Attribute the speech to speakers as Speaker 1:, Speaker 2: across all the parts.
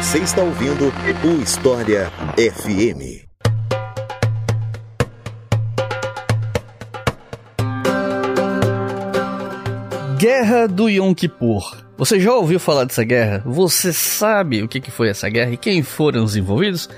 Speaker 1: Você está ouvindo o História FM.
Speaker 2: Guerra do Yom Kippur. Você já ouviu falar dessa guerra? Você sabe o que foi essa guerra e quem foram os envolvidos?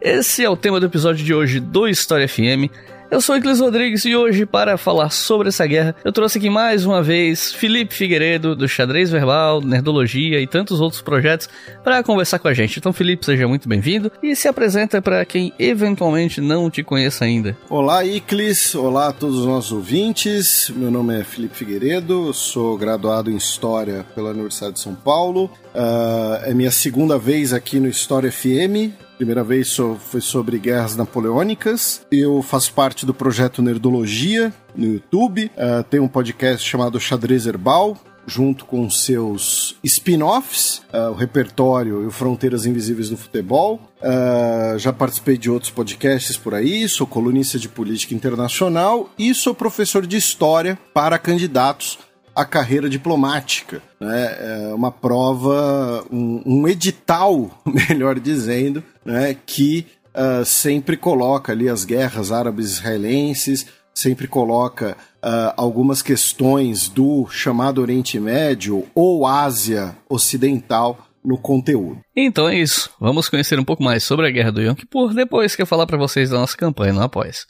Speaker 2: Esse é o tema do episódio de hoje do História FM. Eu sou Eclis Rodrigues e hoje, para falar sobre essa guerra, eu trouxe aqui mais uma vez Felipe Figueiredo, do Xadrez Verbal, Nerdologia e tantos outros projetos, para conversar com a gente. Então, Felipe, seja muito bem-vindo e se apresenta para quem eventualmente não te conheça ainda.
Speaker 3: Olá, Iclis. Olá a todos os nossos ouvintes. Meu nome é Felipe Figueiredo, sou graduado em História pela Universidade de São Paulo. Uh, é minha segunda vez aqui no História FM primeira vez foi sobre guerras napoleônicas. Eu faço parte do projeto Nerdologia no YouTube. Uh, tem um podcast chamado Xadrez Herbal, junto com seus spin-offs, uh, o repertório e o Fronteiras Invisíveis do Futebol. Uh, já participei de outros podcasts por aí, sou colunista de política internacional e sou professor de história para candidatos à carreira diplomática. Né? É uma prova, um, um edital, melhor dizendo, né, que uh, sempre coloca ali as guerras árabes-israelenses, sempre coloca uh, algumas questões do chamado Oriente Médio ou Ásia Ocidental no conteúdo.
Speaker 2: Então é isso. Vamos conhecer um pouco mais sobre a Guerra do Yom Kippur depois que eu falar para vocês da nossa campanha no Após.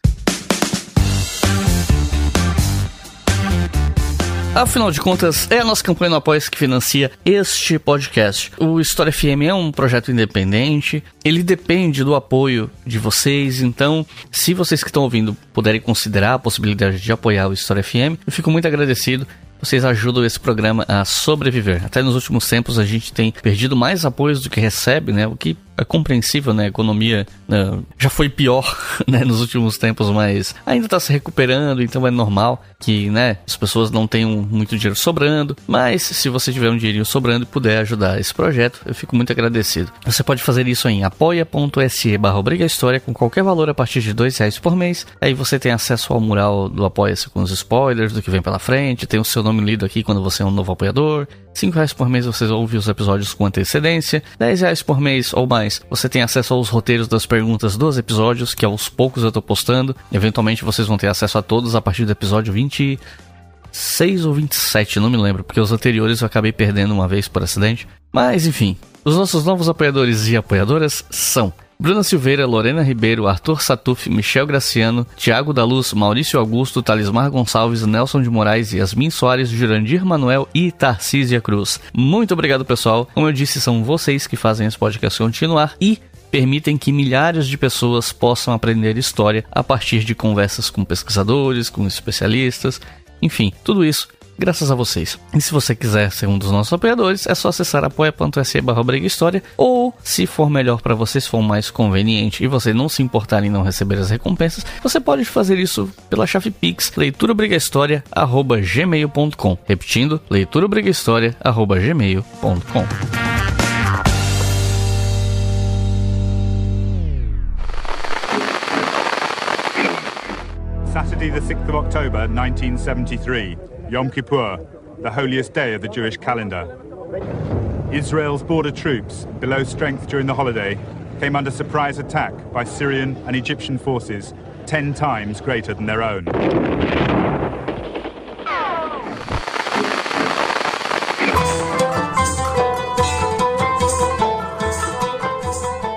Speaker 2: Afinal de contas, é a nossa campanha no Apoia que financia este podcast. O História FM é um projeto independente, ele depende do apoio de vocês, então, se vocês que estão ouvindo puderem considerar a possibilidade de apoiar o História FM, eu fico muito agradecido vocês ajudam esse programa a sobreviver. Até nos últimos tempos a gente tem perdido mais apoios do que recebe, né? O que é compreensível, né? A economia né? já foi pior, né? Nos últimos tempos, mas ainda está se recuperando, então é normal que, né? As pessoas não tenham muito dinheiro sobrando, mas se você tiver um dinheirinho sobrando e puder ajudar esse projeto, eu fico muito agradecido. Você pode fazer isso em apoia.se barra História com qualquer valor a partir de dois reais por mês. Aí você tem acesso ao mural do Apoia-se com os spoilers do que vem pela frente, tem o seu nome lido aqui quando você é um novo apoiador. Cinco reais por mês você ouve os episódios com antecedência. Dez reais por mês ou mais você tem acesso aos roteiros das perguntas dos episódios, que aos poucos eu tô postando. Eventualmente vocês vão ter acesso a todos a partir do episódio 26 ou 27, não me lembro, porque os anteriores eu acabei perdendo uma vez por acidente. Mas enfim, os nossos novos apoiadores e apoiadoras são Bruna Silveira, Lorena Ribeiro, Arthur Satuf, Michel Graciano, Tiago da Luz, Maurício Augusto, Talismar Gonçalves, Nelson de Moraes, Yasmin Soares, Jurandir Manuel e Tarcísia Cruz. Muito obrigado, pessoal. Como eu disse, são vocês que fazem esse podcast continuar e permitem que milhares de pessoas possam aprender história a partir de conversas com pesquisadores, com especialistas, enfim, tudo isso graças a vocês. E se você quiser ser um dos nossos apoiadores, é só acessar apoia.se História ou, se for melhor para vocês, for mais conveniente e você não se importar em não receber as recompensas, você pode fazer isso pela chave Pix leiturabrigahistoria@gmail.com. Repetindo, leiturabrigahistoria@gmail.com.
Speaker 4: Saturday, the 6th of October, 1973. Yom Kippur, the holiest day of the Jewish calendar. Israel's border troops, below strength during the holiday, came under surprise attack by Syrian and Egyptian forces 10 times greater than their own.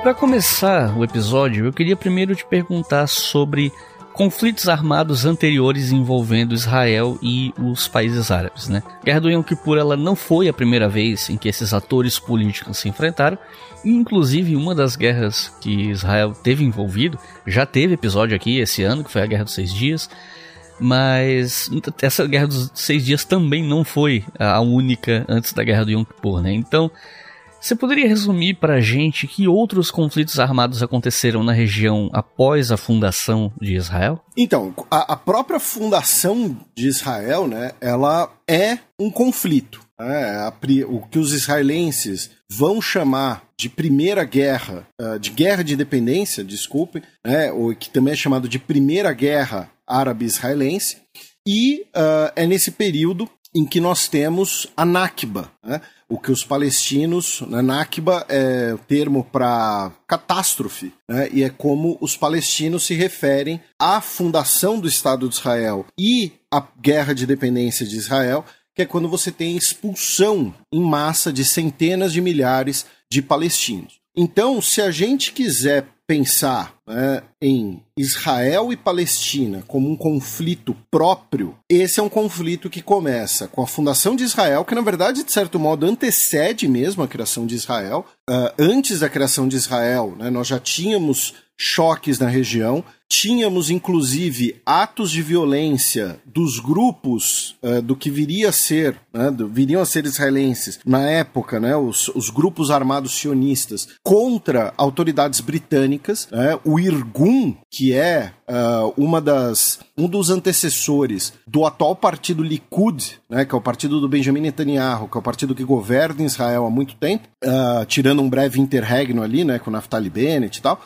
Speaker 2: Para começar o episódio, eu queria primeiro te perguntar sobre conflitos armados anteriores envolvendo Israel e os países árabes. Né? A Guerra do Yom Kippur ela não foi a primeira vez em que esses atores políticos se enfrentaram, inclusive uma das guerras que Israel teve envolvido, já teve episódio aqui esse ano, que foi a Guerra dos Seis Dias, mas essa Guerra dos Seis Dias também não foi a única antes da Guerra do Yom Kippur, né? Então, você poderia resumir para a gente que outros conflitos armados aconteceram na região após a fundação de Israel?
Speaker 3: Então, a, a própria fundação de Israel, né, ela é um conflito. É, o que os israelenses vão chamar de primeira guerra, uh, de guerra de independência, desculpe, né, o que também é chamado de primeira guerra árabe-israelense, e uh, é nesse período em que nós temos a Nakba. Né? O que os palestinos, né, Nakba é o termo para catástrofe, né, e é como os palestinos se referem à fundação do Estado de Israel e à guerra de dependência de Israel, que é quando você tem expulsão em massa de centenas de milhares de palestinos. Então, se a gente quiser pensar né, em Israel e Palestina como um conflito próprio, esse é um conflito que começa com a fundação de Israel, que na verdade, de certo modo, antecede mesmo a criação de Israel. Uh, antes da criação de Israel, né, nós já tínhamos choques na região. Tínhamos, inclusive, atos de violência dos grupos uh, do que viria a ser, né, do, viriam a ser israelenses na época, né, os, os grupos armados sionistas contra autoridades britânicas. Né, o Irgun, que é uh, uma das, um dos antecessores do atual partido Likud, né, que é o partido do Benjamin Netanyahu, que é o partido que governa Israel há muito tempo, uh, tirando um breve interregno ali, né, com Naftali Bennett e tal.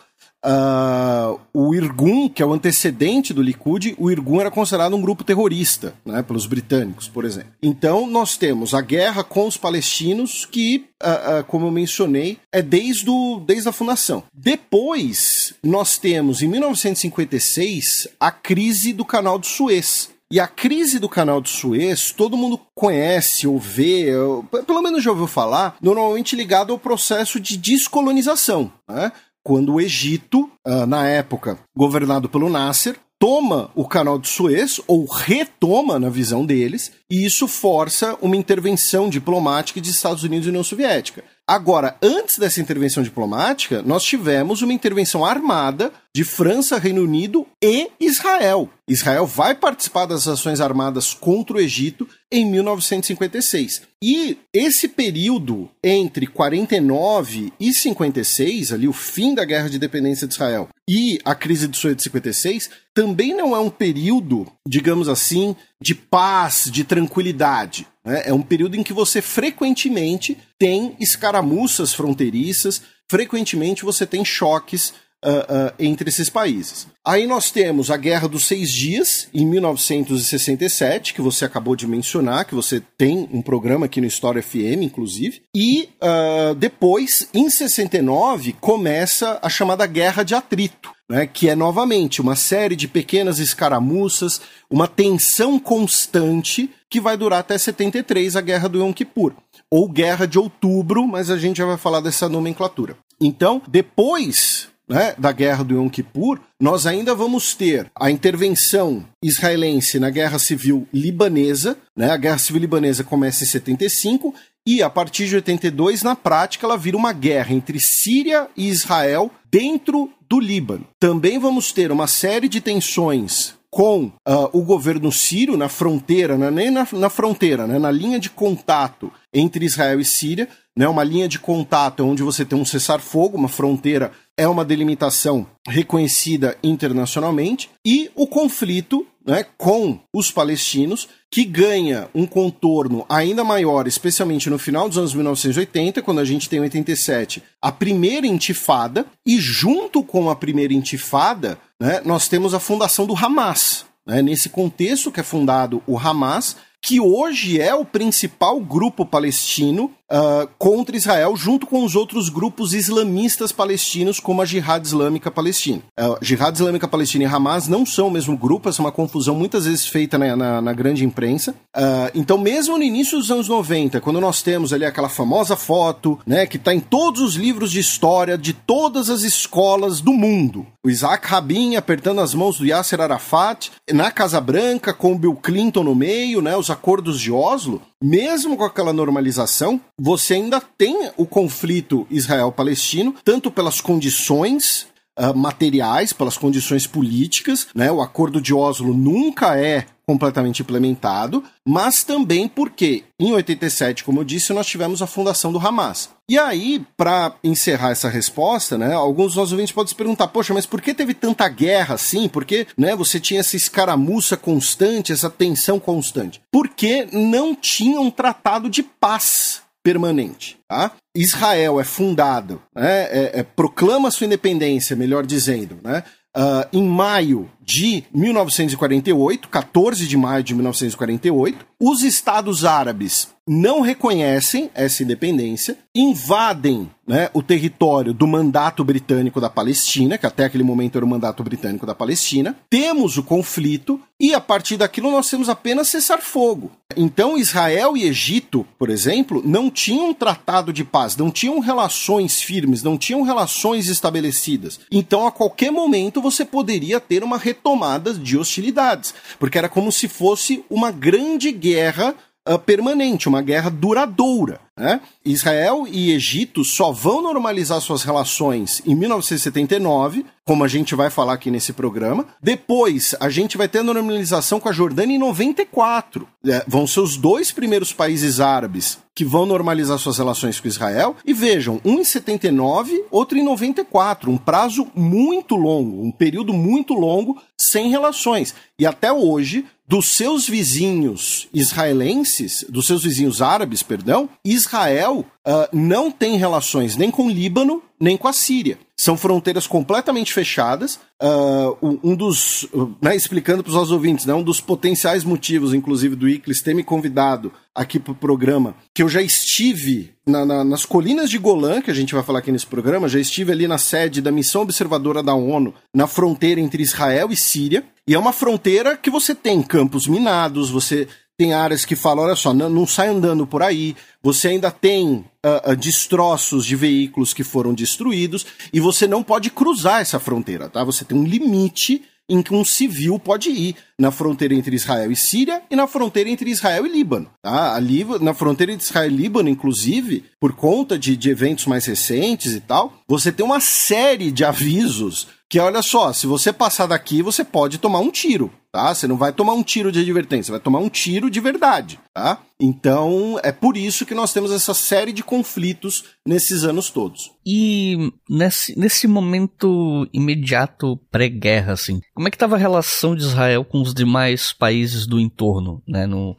Speaker 3: Uh, o Irgun, que é o antecedente do Likud, o Irgun era considerado um grupo terrorista, né, pelos britânicos, por exemplo. Então, nós temos a guerra com os palestinos, que, uh, uh, como eu mencionei, é desde, o, desde a fundação. Depois, nós temos, em 1956, a crise do canal do Suez. E a crise do canal do Suez, todo mundo conhece ou vê, ou, pelo menos já ouviu falar, normalmente ligado ao processo de descolonização. Né? Quando o Egito, uh, na época governado pelo Nasser, toma o canal de Suez, ou retoma na visão deles, e isso força uma intervenção diplomática de Estados Unidos e União Soviética. Agora, antes dessa intervenção diplomática, nós tivemos uma intervenção armada de França, Reino Unido e Israel. Israel vai participar das ações armadas contra o Egito em 1956. E esse período entre 49 e 56, ali o fim da guerra de dependência de Israel e a crise de Suez de 56, também não é um período, digamos assim, de paz, de tranquilidade. Né? É um período em que você frequentemente tem escaramuças fronteiriças, frequentemente você tem choques uh, uh, entre esses países. Aí nós temos a Guerra dos Seis Dias, em 1967, que você acabou de mencionar, que você tem um programa aqui no História FM, inclusive. E uh, depois, em 69, começa a chamada Guerra de Atrito. Né, que é novamente uma série de pequenas escaramuças, uma tensão constante que vai durar até 73, a Guerra do Yom Kippur, ou Guerra de Outubro, mas a gente já vai falar dessa nomenclatura. Então, depois né, da guerra do Yom Kippur, nós ainda vamos ter a intervenção israelense na guerra civil libanesa. Né, a guerra civil libanesa começa em 75 e a partir de 82, na prática, ela vira uma guerra entre Síria e Israel dentro do Líbano. Também vamos ter uma série de tensões com uh, o governo sírio na fronteira, não é nem na, na fronteira, né, na linha de contato entre Israel e Síria, né, uma linha de contato onde você tem um cessar-fogo, uma fronteira é uma delimitação reconhecida internacionalmente, e o conflito né, com os palestinos, que ganha um contorno ainda maior, especialmente no final dos anos 1980, quando a gente tem em 87 a primeira intifada, e junto com a primeira intifada, né, nós temos a fundação do Hamas. Né, nesse contexto que é fundado o Hamas, que hoje é o principal grupo palestino uh, contra Israel, junto com os outros grupos islamistas palestinos, como a Jihad Islâmica Palestina. Uh, Jihad Islâmica Palestina e Hamas não são o mesmo grupo, essa é uma confusão muitas vezes feita na, na, na grande imprensa. Uh, então, mesmo no início dos anos 90, quando nós temos ali aquela famosa foto, né, que está em todos os livros de história de todas as escolas do mundo, o Isaac Rabin apertando as mãos do Yasser Arafat na Casa Branca, com o Bill Clinton no meio, né, os acordos de Oslo, mesmo com aquela normalização, você ainda tem o conflito Israel-Palestino, tanto pelas condições uh, materiais, pelas condições políticas, né? O acordo de Oslo nunca é completamente implementado, mas também porque em 87, como eu disse, nós tivemos a fundação do Hamas. E aí, para encerrar essa resposta, né, alguns dos nossos ouvintes podem se perguntar: poxa, mas por que teve tanta guerra assim? Porque né, você tinha essa escaramuça constante, essa tensão constante? Porque não tinha um tratado de paz permanente. Tá? Israel é fundado, né, é, é, proclama sua independência, melhor dizendo, né, uh, em maio de 1948, 14 de maio de 1948. Os Estados Árabes não reconhecem essa independência, invadem né, o território do mandato britânico da Palestina, que até aquele momento era o mandato britânico da Palestina. Temos o conflito e a partir daquilo nós temos apenas cessar fogo. Então Israel e Egito, por exemplo, não tinham um tratado de paz, não tinham relações firmes, não tinham relações estabelecidas. Então a qualquer momento você poderia ter uma retomada de hostilidades, porque era como se fosse uma grande guerra permanente, uma guerra duradoura. Né? Israel e Egito só vão normalizar suas relações em 1979, como a gente vai falar aqui nesse programa. Depois, a gente vai ter a normalização com a Jordânia em 94. É, vão ser os dois primeiros países árabes que vão normalizar suas relações com Israel. E vejam, um em 79, outro em 94. Um prazo muito longo, um período muito longo sem relações. E até hoje, dos seus vizinhos israelenses, dos seus vizinhos árabes, perdão, Israel uh, não tem relações nem com o Líbano, nem com a Síria. São fronteiras completamente fechadas. Uh, um dos, né, explicando para os nossos ouvintes, né, um dos potenciais motivos, inclusive, do Iclis ter me convidado aqui para o programa, que eu já estive na, na, nas colinas de Golã, que a gente vai falar aqui nesse programa, já estive ali na sede da missão observadora da ONU, na fronteira entre Israel e Síria. E é uma fronteira que você tem campos minados, você tem áreas que falam, olha só, não, não sai andando por aí. Você ainda tem uh, uh, destroços de veículos que foram destruídos e você não pode cruzar essa fronteira, tá? Você tem um limite em que um civil pode ir na fronteira entre Israel e Síria e na fronteira entre Israel e Líbano. Tá? Ali, na fronteira entre Israel e Líbano, inclusive, por conta de, de eventos mais recentes e tal, você tem uma série de avisos que olha só, se você passar daqui, você pode tomar um tiro, tá? Você não vai tomar um tiro de advertência, vai tomar um tiro de verdade, tá? Então, é por isso que nós temos essa série de conflitos nesses anos todos.
Speaker 2: E nesse, nesse momento imediato pré-guerra, assim, como é que estava a relação de Israel com os demais países do entorno, né? No,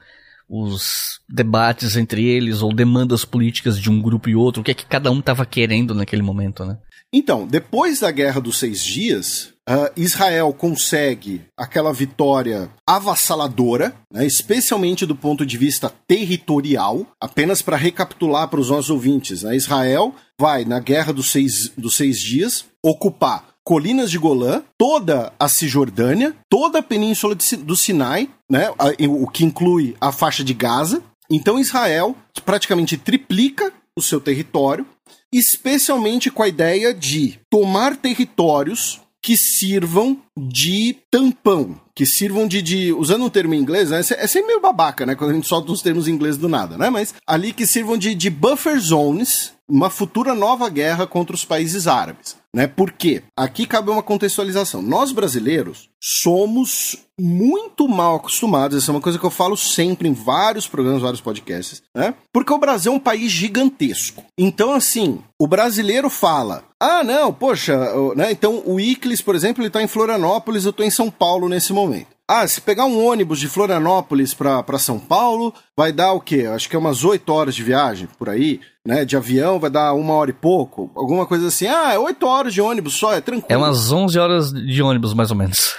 Speaker 2: os debates entre eles ou demandas políticas de um grupo e outro, o que é que cada um estava querendo naquele momento, né?
Speaker 3: Então, depois da Guerra dos Seis Dias, uh, Israel consegue aquela vitória avassaladora, né, especialmente do ponto de vista territorial. Apenas para recapitular para os nossos ouvintes, né, Israel vai, na Guerra dos Seis, dos seis Dias, ocupar colinas de Golã, toda a Cisjordânia, toda a península de, do Sinai, né, o que inclui a faixa de Gaza. Então Israel praticamente triplica o seu território especialmente com a ideia de tomar territórios que sirvam de tampão, que sirvam de, de usando um termo em inglês, né? É sempre meio babaca, né? Quando a gente solta uns termos em inglês do nada, né? Mas ali que sirvam de, de buffer zones, uma futura nova guerra contra os países árabes. Né? Por quê? Aqui cabe uma contextualização. Nós brasileiros somos muito mal acostumados, essa é uma coisa que eu falo sempre em vários programas, vários podcasts, né? Porque o Brasil é um país gigantesco. Então, assim, o brasileiro fala: ah, não, poxa, né? Então o Iclis, por exemplo, ele tá em Florianópolis, eu tô em São Paulo nesse momento. Ah, se pegar um ônibus de Florianópolis para São Paulo, vai dar o quê? Acho que é umas 8 horas de viagem por aí, né? De avião vai dar uma hora e pouco, alguma coisa assim. Ah, é 8 horas de ônibus só, é tranquilo.
Speaker 2: É umas 11 horas de ônibus, mais ou menos.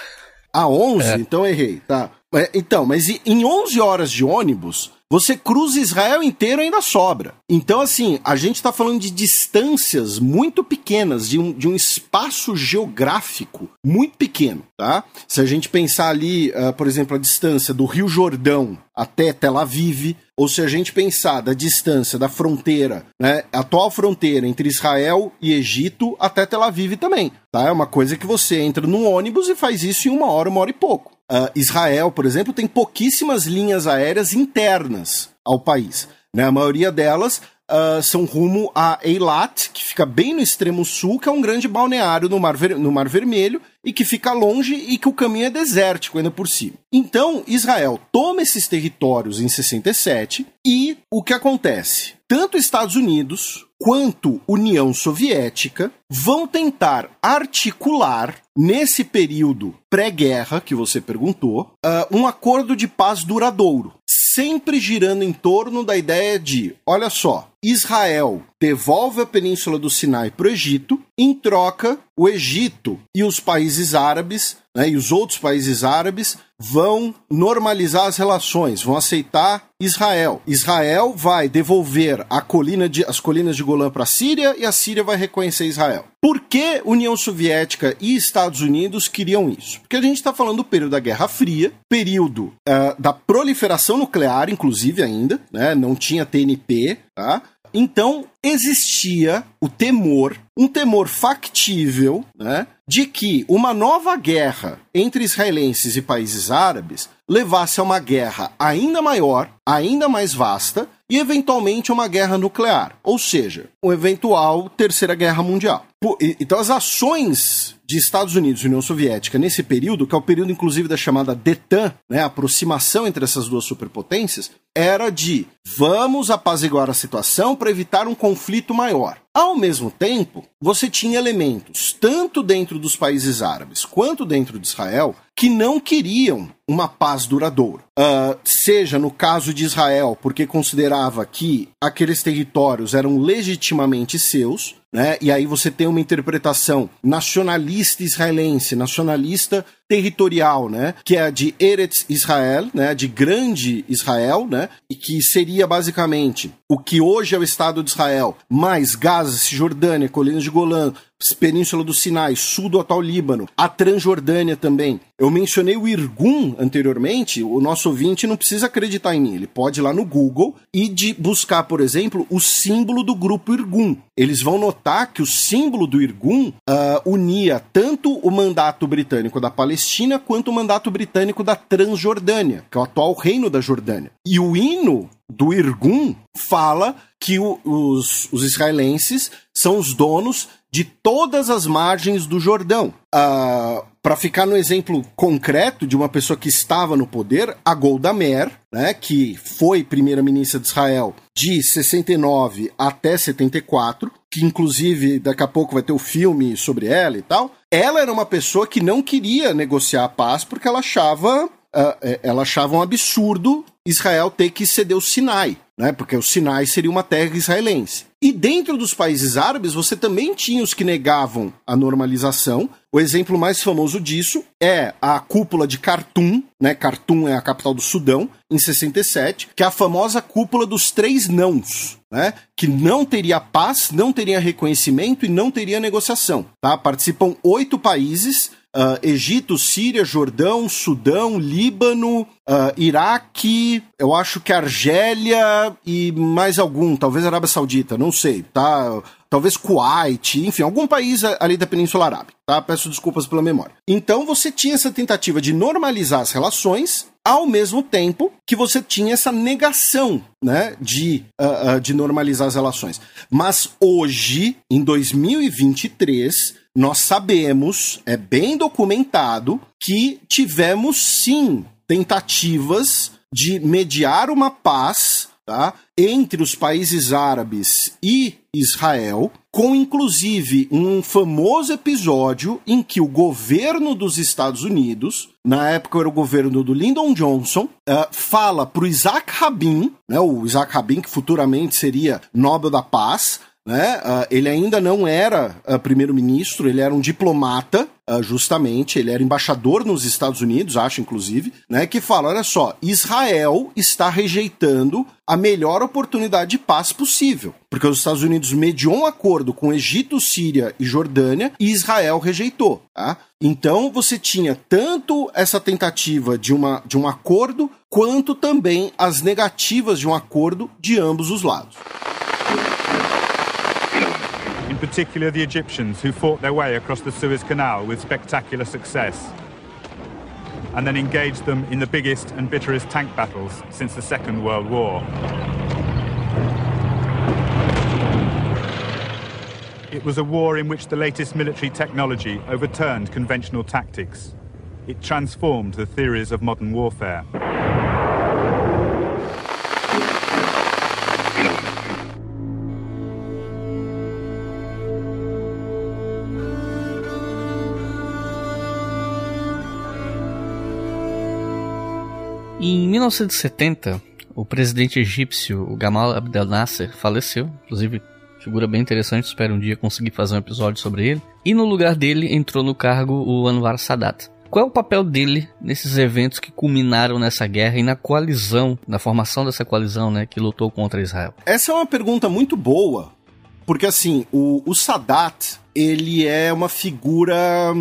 Speaker 3: Ah, 11? É. Então errei, tá. É, então, mas em 11 horas de ônibus, você cruza Israel inteiro e ainda sobra. Então, assim, a gente está falando de distâncias muito pequenas, de um, de um espaço geográfico muito pequeno, tá? Se a gente pensar ali, uh, por exemplo, a distância do Rio Jordão até Tel Aviv, ou se a gente pensar da distância da fronteira, né, atual fronteira entre Israel e Egito até Tel Aviv também, tá? É uma coisa que você entra num ônibus e faz isso em uma hora, uma hora e pouco. Uh, Israel, por exemplo, tem pouquíssimas linhas aéreas internas ao país. Né? A maioria delas uh, são rumo a Eilat, que fica bem no extremo sul, que é um grande balneário no Mar, no Mar Vermelho e que fica longe e que o caminho é desértico ainda por cima. Então, Israel toma esses territórios em 67 e o que acontece? Tanto Estados Unidos quanto União Soviética vão tentar articular, nesse período pré-guerra que você perguntou, uh, um acordo de paz duradouro. Sempre girando em torno da ideia de: olha só, Israel devolve a península do Sinai para o Egito, em troca, o Egito e os países árabes né, e os outros países árabes vão normalizar as relações, vão aceitar Israel. Israel vai devolver colina de, as colinas de Golã para a Síria e a Síria vai reconhecer Israel. Por que União Soviética e Estados Unidos queriam isso? Porque a gente está falando do período da Guerra Fria, período uh, da proliferação nuclear, inclusive ainda, né? Não tinha TNP, tá? Então, existia o temor, um temor factível, né, de que uma nova guerra entre israelenses e países árabes levasse a uma guerra ainda maior, ainda mais vasta e eventualmente uma guerra nuclear, ou seja, uma eventual terceira guerra mundial. Então as ações de Estados Unidos e União Soviética nesse período, que é o período inclusive da chamada DETAN, né, a aproximação entre essas duas superpotências, era de vamos apaziguar a situação para evitar um conflito maior. Ao mesmo tempo, você tinha elementos, tanto dentro dos países árabes quanto dentro de Israel, que não queriam uma paz duradoura. Uh, seja no caso de Israel, porque considerava que aqueles territórios eram legitimamente seus, né? E aí você tem uma interpretação nacionalista israelense, nacionalista territorial, né? Que é a de Eretz Israel, né? De grande Israel, né? E que seria basicamente o que hoje é o Estado de Israel, mais Gaza, Cisjordânia, Colinas de Golã, Península do Sinai, sul do atual Líbano, a Transjordânia também. Eu mencionei o Irgun anteriormente, o nosso ouvinte não precisa acreditar em mim, ele pode ir lá no Google e de buscar, por exemplo, o símbolo do grupo Irgun. Eles vão notar que o símbolo do Irgun uh, unia tanto o mandato britânico da Palestina quanto o mandato britânico da Transjordânia, que é o atual reino da Jordânia. E o hino do Irgun fala que o, os, os israelenses são os donos de todas as margens do Jordão. Uh, ah, Para ficar no exemplo concreto de uma pessoa que estava no poder, a Golda Meir, né, que foi primeira-ministra de Israel de 69 até 74, que inclusive daqui a pouco vai ter o um filme sobre ela e tal. Ela era uma pessoa que não queria negociar a paz porque ela achava, uh, ela achava um absurdo Israel ter que ceder o Sinai, né? Porque o Sinai seria uma terra israelense. E dentro dos países árabes, você também tinha os que negavam a normalização. O exemplo mais famoso disso é a cúpula de Khartoum, né? Khartoum é a capital do Sudão, em 67, que é a famosa cúpula dos três nãos, né? Que não teria paz, não teria reconhecimento e não teria negociação, tá? Participam oito países, uh, Egito, Síria, Jordão, Sudão, Líbano, uh, Iraque, eu acho que Argélia e mais algum, talvez Arábia Saudita, não sei, tá? Talvez Kuwait, enfim, algum país ali da Península Arábica, tá? Peço desculpas pela memória. Então você tinha essa tentativa de normalizar as relações, ao mesmo tempo que você tinha essa negação né, de, uh, uh, de normalizar as relações. Mas hoje, em 2023, nós sabemos, é bem documentado, que tivemos sim tentativas de mediar uma paz tá, entre os países árabes e Israel, com inclusive um famoso episódio em que o governo dos Estados Unidos, na época era o governo do Lyndon Johnson, uh, fala para o Isaac Rabin, né, o Isaac Rabin que futuramente seria Nobel da Paz, né? Uh, ele ainda não era uh, primeiro-ministro, ele era um diplomata, uh, justamente, ele era embaixador nos Estados Unidos, acho inclusive, né? Que fala: olha só, Israel está rejeitando a melhor oportunidade de paz possível, porque os Estados Unidos mediou um acordo com Egito, Síria e Jordânia e Israel rejeitou. Tá? Então você tinha tanto essa tentativa de, uma, de um acordo, quanto também as negativas de um acordo de ambos os lados.
Speaker 4: Particular the Egyptians, who fought their way across the Suez Canal with spectacular success, and then engaged them in the biggest and bitterest tank battles since the Second World War. It was a war in which the latest military technology overturned conventional tactics. It transformed the theories of modern warfare.
Speaker 2: Em 1970, o presidente egípcio, Gamal Abdel Nasser, faleceu, inclusive figura bem interessante, espero um dia conseguir fazer um episódio sobre ele. E no lugar dele entrou no cargo o Anwar Sadat. Qual é o papel dele nesses eventos que culminaram nessa guerra e na coalizão, na formação dessa coalizão, né, que lutou contra Israel?
Speaker 3: Essa é uma pergunta muito boa, porque assim, o, o Sadat, ele é uma figura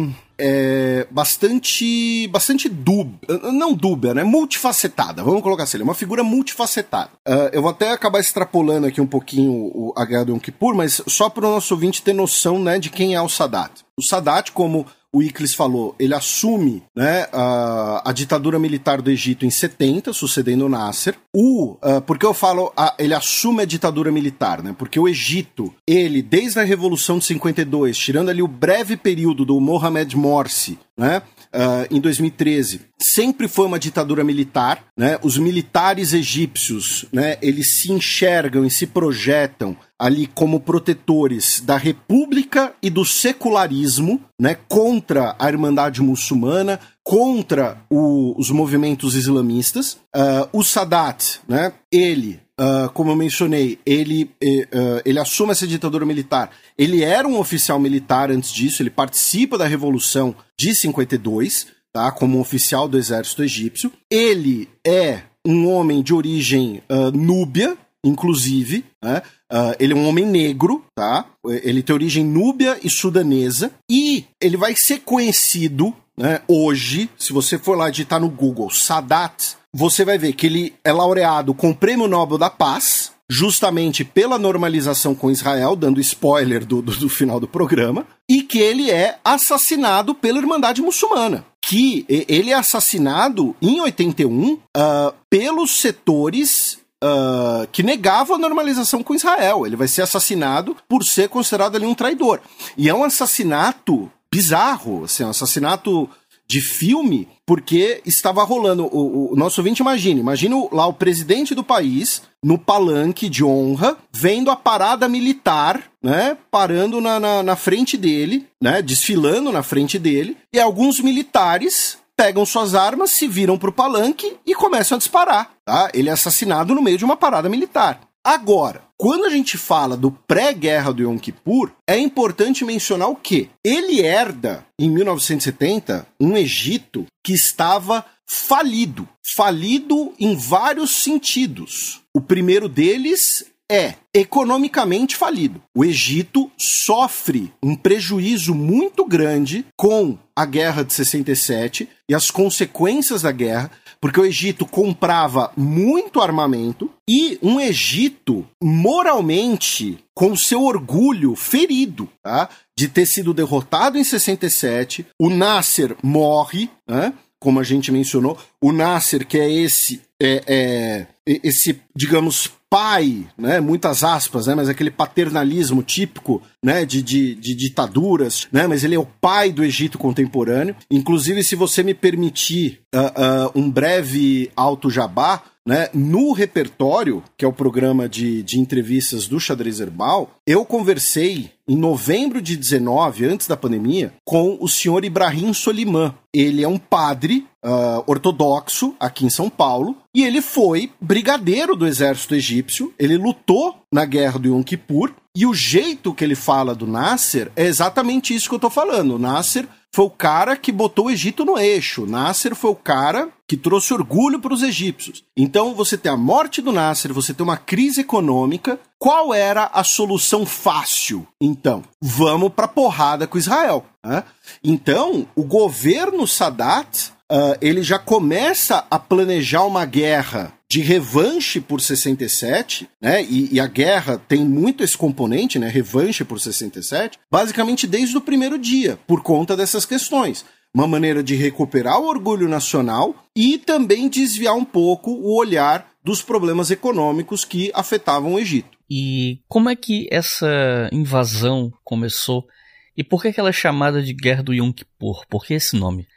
Speaker 3: é, bastante bastante dúbia, não dúbia, né? Multifacetada, vamos colocar assim, ele é uma figura multifacetada. Uh, eu vou até acabar extrapolando aqui um pouquinho o, a Guerra do Yom Kippur, mas só para o nosso ouvinte ter noção né, de quem é o Sadat. O Sadat, como o Iclis falou, ele assume né, a, a, ditadura militar do Egito em 70, sucedendo o Nasser. O, uh, porque eu falo, ele assume a ditadura militar, né? Porque o Egito, ele, desde a Revolução de 52, tirando ali o breve período do Mohamed Morsi, né? Uh, em 2013, sempre foi uma ditadura militar, né? Os militares egípcios, né? Eles se enxergam e se projetam ali como protetores da república e do secularismo, né, contra a Irmandade Muçulmana, contra o, os movimentos islamistas. Uh, o Sadat, né, ele, uh, como eu mencionei, ele, uh, ele assume essa ditadura militar. Ele era um oficial militar antes disso, ele participa da Revolução de 52, tá, como um oficial do exército egípcio. Ele é um homem de origem núbia, inclusive, né? Uh, ele é um homem negro, tá? Ele tem origem núbia e sudanesa. E ele vai ser conhecido né, hoje, se você for lá digitar no Google Sadat, você vai ver que ele é laureado com o Prêmio Nobel da Paz, justamente pela normalização com Israel, dando spoiler do, do, do final do programa, e que ele é assassinado pela Irmandade Muçulmana que ele é assassinado em 81 uh, ah, pelos setores uh, que negava a normalização com Israel. Ele vai ser assassinado por ser considerado ali um traidor. E é um assassinato bizarro, assim, um assassinato de filme, porque estava rolando. O, o nosso ouvinte imagina, imagina lá o presidente do país no palanque de honra, vendo a parada militar, né? Parando na, na, na frente dele, né? Desfilando na frente dele, e alguns militares pegam suas armas, se viram pro palanque e começam a disparar. Tá? Ele é assassinado no meio de uma parada militar. Agora, quando a gente fala do pré-guerra do Yom Kippur, é importante mencionar o quê? Ele herda, em 1970, um Egito que estava falido. Falido em vários sentidos. O primeiro deles é economicamente falido. O Egito sofre um prejuízo muito grande com a guerra de 67 e as consequências da guerra, porque o Egito comprava muito armamento e um Egito moralmente com seu orgulho ferido, tá? De ter sido derrotado em 67, o Nasser morre, né? Como a gente mencionou, o Nasser, que é esse é, é, esse, digamos, pai, né, muitas aspas, né, mas aquele paternalismo típico, né, de, de, de, ditaduras, né, mas ele é o pai do Egito contemporâneo. Inclusive, se você me permitir uh, uh, um breve auto jabá, né, no repertório, que é o programa de, de entrevistas do Xadrez Herbal, eu conversei em novembro de 19, antes da pandemia, com o senhor Ibrahim Soliman. Ele é um padre uh, ortodoxo aqui em São Paulo e ele foi brigadeiro do exército egípcio. Ele lutou na guerra do Yom Kippur e o jeito que ele fala do Nasser é exatamente isso que eu tô falando. O Nasser foi o cara que botou o Egito no eixo. Nasser foi o cara que trouxe orgulho para os egípcios. Então você tem a morte do Nasser, você tem uma crise econômica. Qual era a solução fácil? Então, vamos para porrada com Israel. Né? Então, o governo Sadat uh, ele já começa a planejar uma guerra de revanche por 67, né? E, e, a guerra tem muito esse componente, né? Revanche por 67, basicamente desde o primeiro dia, por conta dessas questões. Uma maneira de recuperar o orgulho nacional e também desviar um pouco o olhar dos problemas econômicos que afetavam o Egito.
Speaker 2: E como é que essa invasão começou? E por que ela é chamada de Guerra do Yom Kippur? Por que esse nome?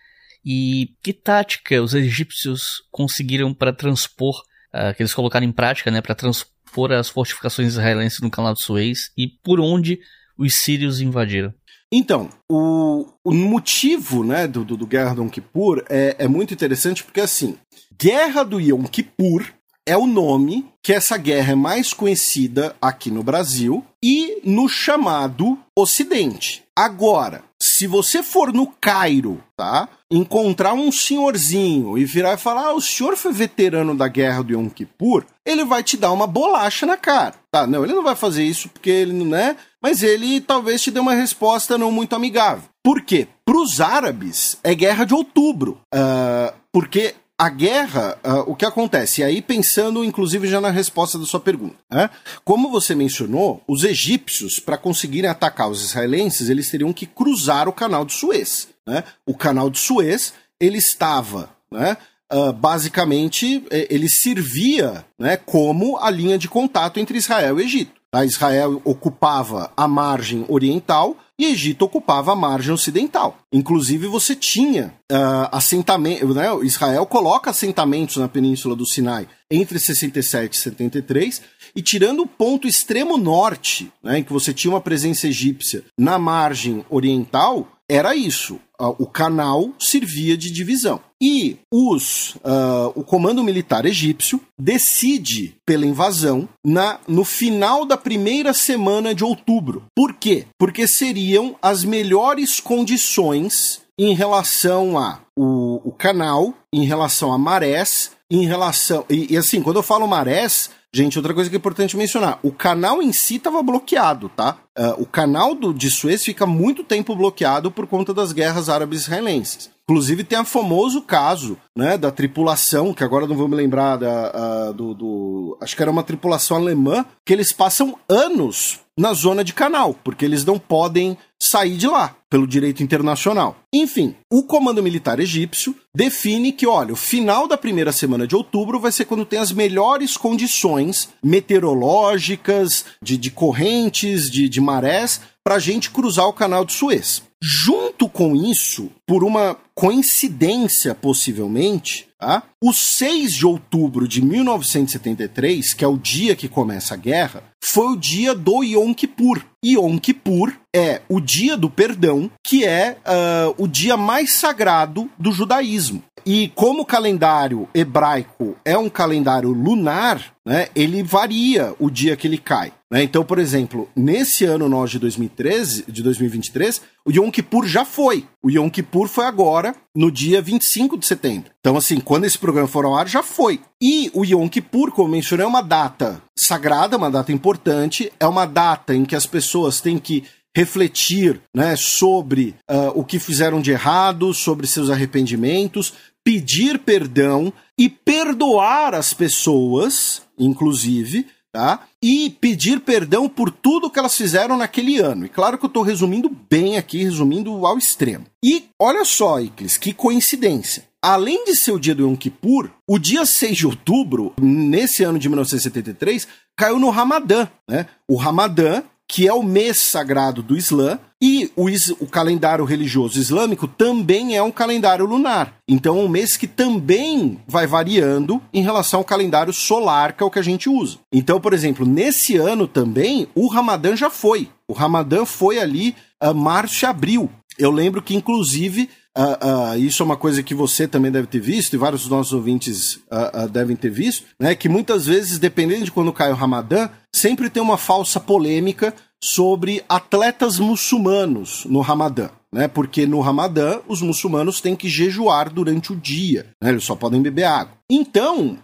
Speaker 2: E que tática os egípcios conseguiram para transpor, uh, que eles colocaram em prática, né, para transpor as fortificações israelenses no canal de Suez e por onde os sírios invadiram?
Speaker 3: Então, o, o motivo né, do, do, do Guerra do Yom Kippur é, é muito interessante porque, assim, Guerra do Yom Kippur é o nome que essa guerra é mais conhecida aqui no Brasil e no chamado Ocidente. Agora, se você for no Cairo, tá? Encontrar um senhorzinho e virar e falar: ah, o senhor foi veterano da guerra do Yom Kippur, ele vai te dar uma bolacha na cara. Tá, não, ele não vai fazer isso porque ele não é, mas ele talvez te dê uma resposta não muito amigável. Por quê? Para os árabes é guerra de outubro. Uh, porque a guerra, uh, o que acontece? E aí, pensando inclusive já na resposta da sua pergunta, né? como você mencionou, os egípcios, para conseguirem atacar os israelenses, eles teriam que cruzar o canal de Suez. Né? O canal de Suez ele estava, né? Uh, basicamente, ele servia né, como a linha de contato entre Israel e Egito. Tá? Israel ocupava a margem oriental e Egito ocupava a margem ocidental. Inclusive, você tinha uh, assentamento, né? Israel coloca assentamentos na península do Sinai entre 67 e 73, e tirando o ponto extremo norte, né, em que você tinha uma presença egípcia na margem oriental, era isso. Uh, o canal servia de divisão. E os, uh, o comando militar egípcio decide pela invasão na, no final da primeira semana de outubro. Por quê? Porque seriam as melhores condições em relação a o, o canal, em relação a marés, em relação. E, e assim, quando eu falo marés, Gente, outra coisa que é importante mencionar: o canal em si estava bloqueado, tá? Uh, o canal do, de Suez fica muito tempo bloqueado por conta das guerras árabes israelenses. Inclusive tem o famoso caso né, da tripulação, que agora não vou me lembrar da, uh, do, do. Acho que era uma tripulação alemã, que eles passam anos na zona de canal, porque eles não podem sair de lá pelo direito internacional. Enfim, o comando militar egípcio define que, olha, o final da primeira semana de outubro vai ser quando tem as melhores condições meteorológicas, de, de correntes, de, de marés, para a gente cruzar o canal de Suez. Junto com isso, por uma coincidência possivelmente, tá? o 6 de outubro de 1973, que é o dia que começa a guerra, foi o dia do Yom Kippur. Yom Kippur é o dia do perdão, que é uh, o dia mais sagrado do judaísmo. E como o calendário hebraico é um calendário lunar, né, ele varia o dia que ele cai. Né? Então, por exemplo, nesse ano nós de 2013, de 2023, o Yom Kippur já foi. O Yom Kippur foi agora, no dia 25 de setembro. Então, assim, quando esse programa for ao ar, já foi. E o Yom Kippur, como mencionei, é uma data sagrada, uma data importante, é uma data em que as pessoas têm que refletir né, sobre uh, o que fizeram de errado, sobre seus arrependimentos, pedir perdão e perdoar as pessoas, inclusive, tá? E pedir perdão por tudo que elas fizeram naquele ano. E claro que eu estou resumindo bem aqui, resumindo ao extremo. E olha só, Iclis, que coincidência. Além de ser o dia do Yom Kippur, o dia 6 de outubro, nesse ano de 1973, caiu no Ramadã. Né? O Ramadã que é o mês sagrado do Islã, e o, o, calendário religioso islâmico também é um calendário lunar. Então, um mês que também vai variando em relação ao calendário solar, que é o que a gente usa. Então, por exemplo, nesse ano também, o Ramadã já foi. O Ramadã foi ali uh, março e abril. Eu lembro que, inclusive, Uh, isso é uma coisa que você também deve ter visto e vários dos nossos ouvintes uh, devem ter visto, né? Que muitas vezes, dependendo de quando cai o Ramadã, sempre tem uma falsa polêmica sobre atletas muçulmanos no Ramadã. Né, porque no Ramadã os muçulmanos têm que jejuar durante o dia, né, eles só podem beber água. Então,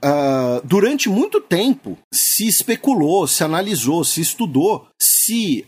Speaker 3: durante muito tempo se especulou, se analisou, se estudou se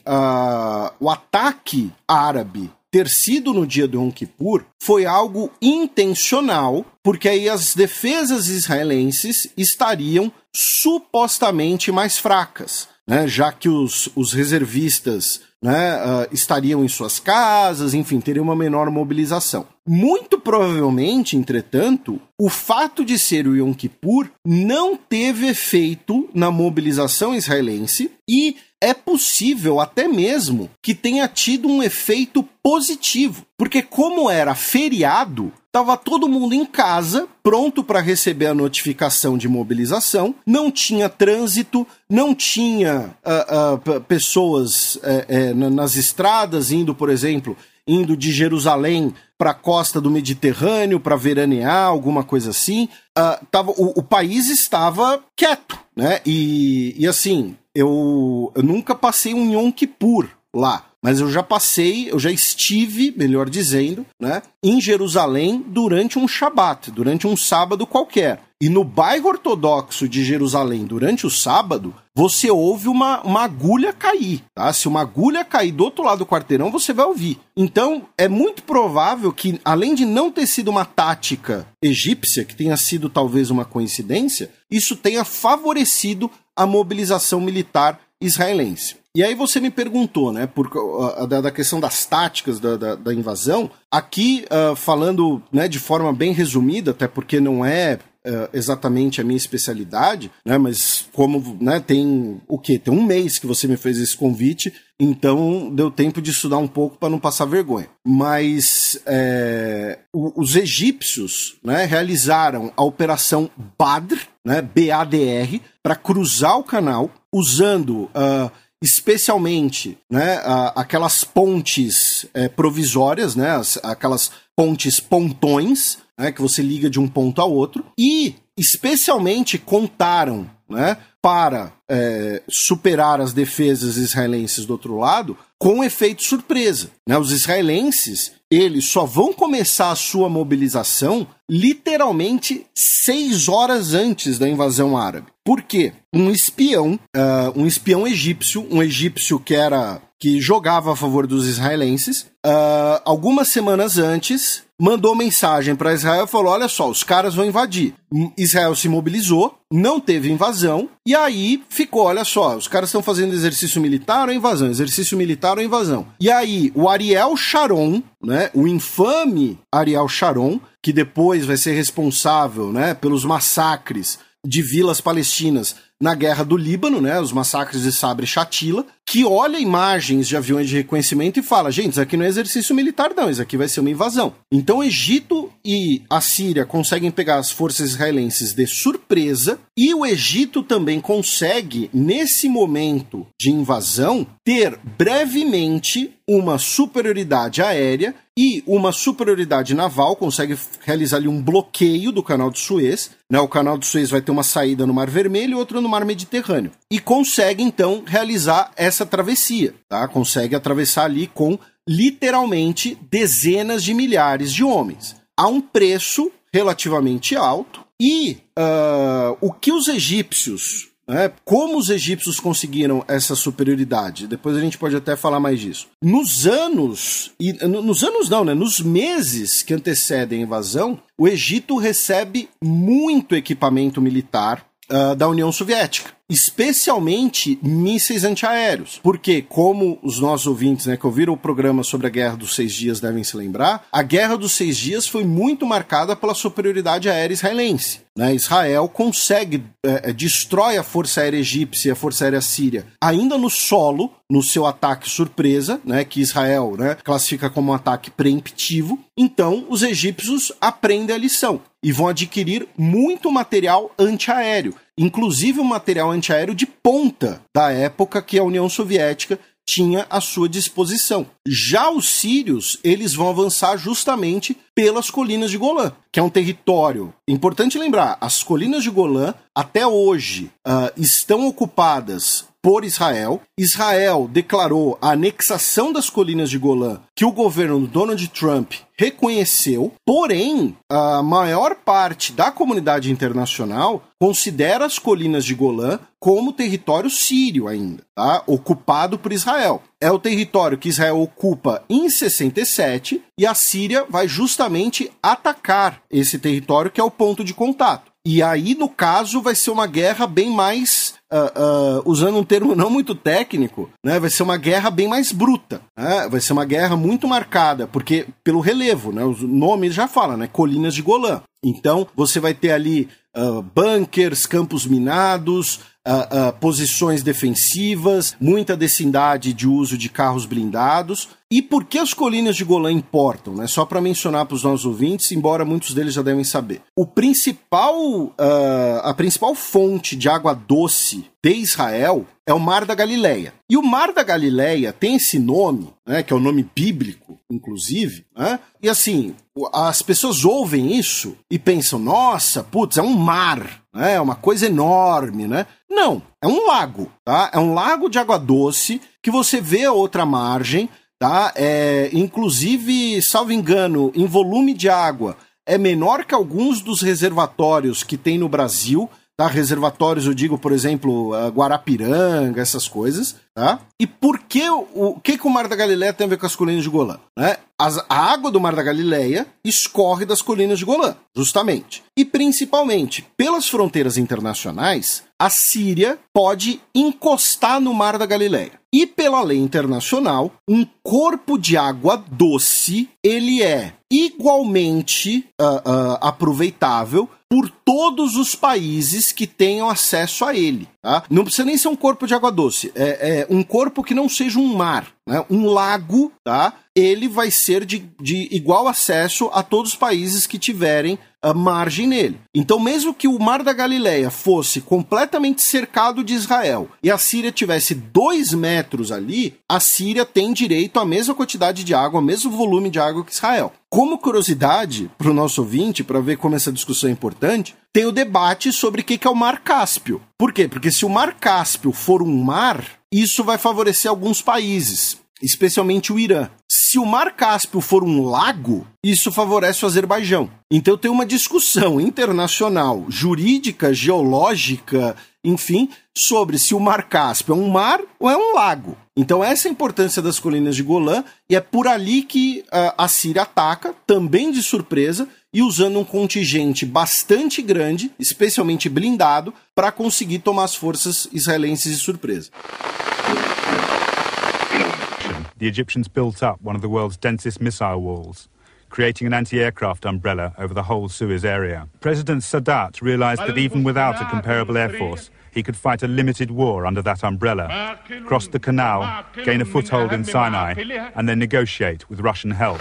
Speaker 3: o ataque árabe ter sido no dia do Yom Kippur foi algo intencional, porque aí as defesas israelenses estariam supostamente mais fracas, né? já que os, os reservistas né, uh, estariam em suas casas, enfim, teriam uma menor mobilização. Muito provavelmente, entretanto, o fato de ser o Yom Kippur não teve efeito na mobilização israelense e é possível até mesmo que tenha tido um efeito positivo, porque como era feriado, Tava todo mundo em casa, pronto para receber a notificação de mobilização. Não tinha trânsito, não tinha uh, uh, pessoas uh, nas estradas indo, por exemplo, indo de Jerusalém para a costa do Mediterrâneo para veranear, alguma coisa assim. tava, o, o, país estava quieto, né? E, e assim, eu, eu nunca passei um Yom Kippur lá mas eu já passei, eu já estive, melhor dizendo, né, em Jerusalém durante um Shabat, durante um sábado qualquer. E no bairro ortodoxo de Jerusalém, durante o sábado, você ouve uma, uma agulha cair, tá? Se uma agulha cair do outro lado do quarteirão, você vai ouvir. Então, é muito provável que, além de não ter sido uma tática egípcia, que tenha sido talvez uma coincidência, isso tenha favorecido a mobilização militar israelense. E aí você me perguntou, né, por, uh, da, da, questão das táticas da, da, da invasão. Aqui, uh, falando né, de forma bem resumida, até porque não é uh, exatamente a minha especialidade, né, mas como né, tem o quê? Tem um mês que você me fez esse convite, então deu tempo de estudar um pouco para não passar vergonha. Mas é, os egípcios né, realizaram a operação Badr, né, BADR, para cruzar o canal usando uh, especialmente né, aquelas pontes é, provisórias, né, as, aquelas pontes pontões, né, que você liga de um ponto ao outro, e especialmente contaram né, para é, superar as defesas israelenses do outro lado com efeito surpresa. Né? Os israelenses eles só vão começar a sua mobilização literalmente seis horas antes da invasão árabe. Por quê? Um espião, uh, um espião egípcio, um egípcio que era que jogava a favor dos israelenses, uh, algumas semanas antes mandou mensagem para Israel e falou: olha só, os caras vão invadir. Israel se mobilizou, não teve invasão, e aí ficou: olha só, os caras estão fazendo exercício militar ou invasão? Exercício militar ou invasão? E aí, o Ariel Sharon, né, o infame Ariel Sharon, que depois vai ser responsável né, pelos massacres de vilas palestinas na guerra do Líbano, né, os massacres de Sabre e Shatila, que olha imagens de aviões de reconhecimento e fala: gente, isso aqui não é exercício militar, não, isso aqui vai ser uma invasão. Então, Egito e a Síria conseguem pegar as forças israelenses de surpresa, e o Egito também consegue, nesse momento de invasão, ter brevemente uma superioridade aérea e uma superioridade naval, consegue realizar ali um bloqueio do canal de Suez. Né? O canal de Suez vai ter uma saída no Mar Vermelho e outra no Mar Mediterrâneo. E consegue, então, realizar essa travessia. Tá? Consegue atravessar ali com literalmente dezenas de milhares de homens. A um preço relativamente alto. E uh, o que os egípcios né? Como os egípcios conseguiram essa superioridade? Depois a gente pode até falar mais disso. Nos anos, e nos anos não, né? Nos meses que antecedem a invasão, o Egito recebe muito equipamento militar uh, da União Soviética especialmente mísseis antiaéreos. Porque, como os nossos ouvintes né, que ouviram o programa sobre a Guerra dos Seis Dias devem se lembrar, a Guerra dos Seis Dias foi muito marcada pela superioridade aérea israelense. Né? Israel consegue, é, destrói a Força Aérea Egípcia e a Força Aérea Síria ainda no solo, no seu ataque surpresa, né, que Israel né, classifica como um ataque preemptivo. Então, os egípcios aprendem a lição e vão adquirir muito material antiaéreo inclusive o material antiaéreo de ponta da época que a União Soviética tinha à sua disposição. Já os sírios, eles vão avançar justamente pelas colinas de Golã, que é um território. Importante lembrar, as colinas de Golã até hoje uh, estão ocupadas por Israel. Israel declarou a anexação das colinas de Golã, que o governo do Donald Trump reconheceu, porém, a maior parte da comunidade internacional considera as colinas de Golã como território sírio ainda, tá? ocupado por Israel. É o território que Israel ocupa em 67 e a Síria vai justamente atacar esse território que é o ponto de contato. E aí, no caso, vai ser uma guerra bem mais uh, uh, usando um termo não muito técnico, né, vai ser uma guerra bem mais bruta. Né, vai ser uma guerra muito marcada, porque pelo relevo, né, os nomes já falam, né, colinas de Golã. Então, você vai ter ali uh, bunkers, campos minados, uh, uh, posições defensivas, muita decindade de uso de carros blindados. E por que as colinas de Golã importam? Né? Só para mencionar para os nossos ouvintes, embora muitos deles já devem saber. O principal, uh, a principal fonte de água doce de Israel é o Mar da Galileia. E o Mar da Galileia tem esse nome, né, que é o nome bíblico, inclusive, né? E assim, as pessoas ouvem isso e pensam, nossa, putz, é um mar, né? É uma coisa enorme, né? Não, é um lago, tá? É um lago de água doce que você vê a outra margem tá? É, inclusive, salvo engano, em volume de água é menor que alguns dos reservatórios que tem no Brasil, tá? Reservatórios, eu digo, por exemplo, Guarapiranga, essas coisas, tá? E por que o, o que, que o Mar da Galileia tem a ver com as colinas de Golã? Né? As, a água do Mar da Galileia escorre das colinas de Golã, justamente. E principalmente, pelas fronteiras internacionais, a Síria pode encostar no Mar da Galileia. E pela lei internacional, um corpo de água doce, ele é igualmente uh, uh, aproveitável por todos os países que tenham acesso a ele. Tá? Não precisa nem ser um corpo de água doce, é, é um corpo que não seja um mar, né? um lago, tá? ele vai ser de, de igual acesso a todos os países que tiverem a margem nele. Então, mesmo que o Mar da Galileia fosse completamente cercado de Israel e a Síria tivesse dois metros ali, a Síria tem direito à mesma quantidade de água, ao mesmo volume de água que Israel. Como curiosidade para o nosso ouvinte, para ver como essa discussão é importante, tem o debate sobre o que é o Mar Cáspio. Por quê? Porque se o Mar Cáspio for um mar, isso vai favorecer alguns países especialmente o Irã. Se o Mar Cáspio for um lago, isso favorece o Azerbaijão. Então tem uma discussão internacional, jurídica, geológica, enfim, sobre se o Mar Cáspio é um mar ou é um lago. Então essa é a importância das colinas de Golã e é por ali que uh, a Síria ataca, também de surpresa, e usando um contingente bastante grande, especialmente blindado, para conseguir tomar as forças israelenses de surpresa.
Speaker 4: the Egyptians built up one of the world's densest missile walls, creating an anti-aircraft umbrella over the whole Suez area. President Sadat realized that even without a comparable air force, he could fight a limited war under that umbrella, cross the canal, gain a foothold in Sinai, and then negotiate with Russian help.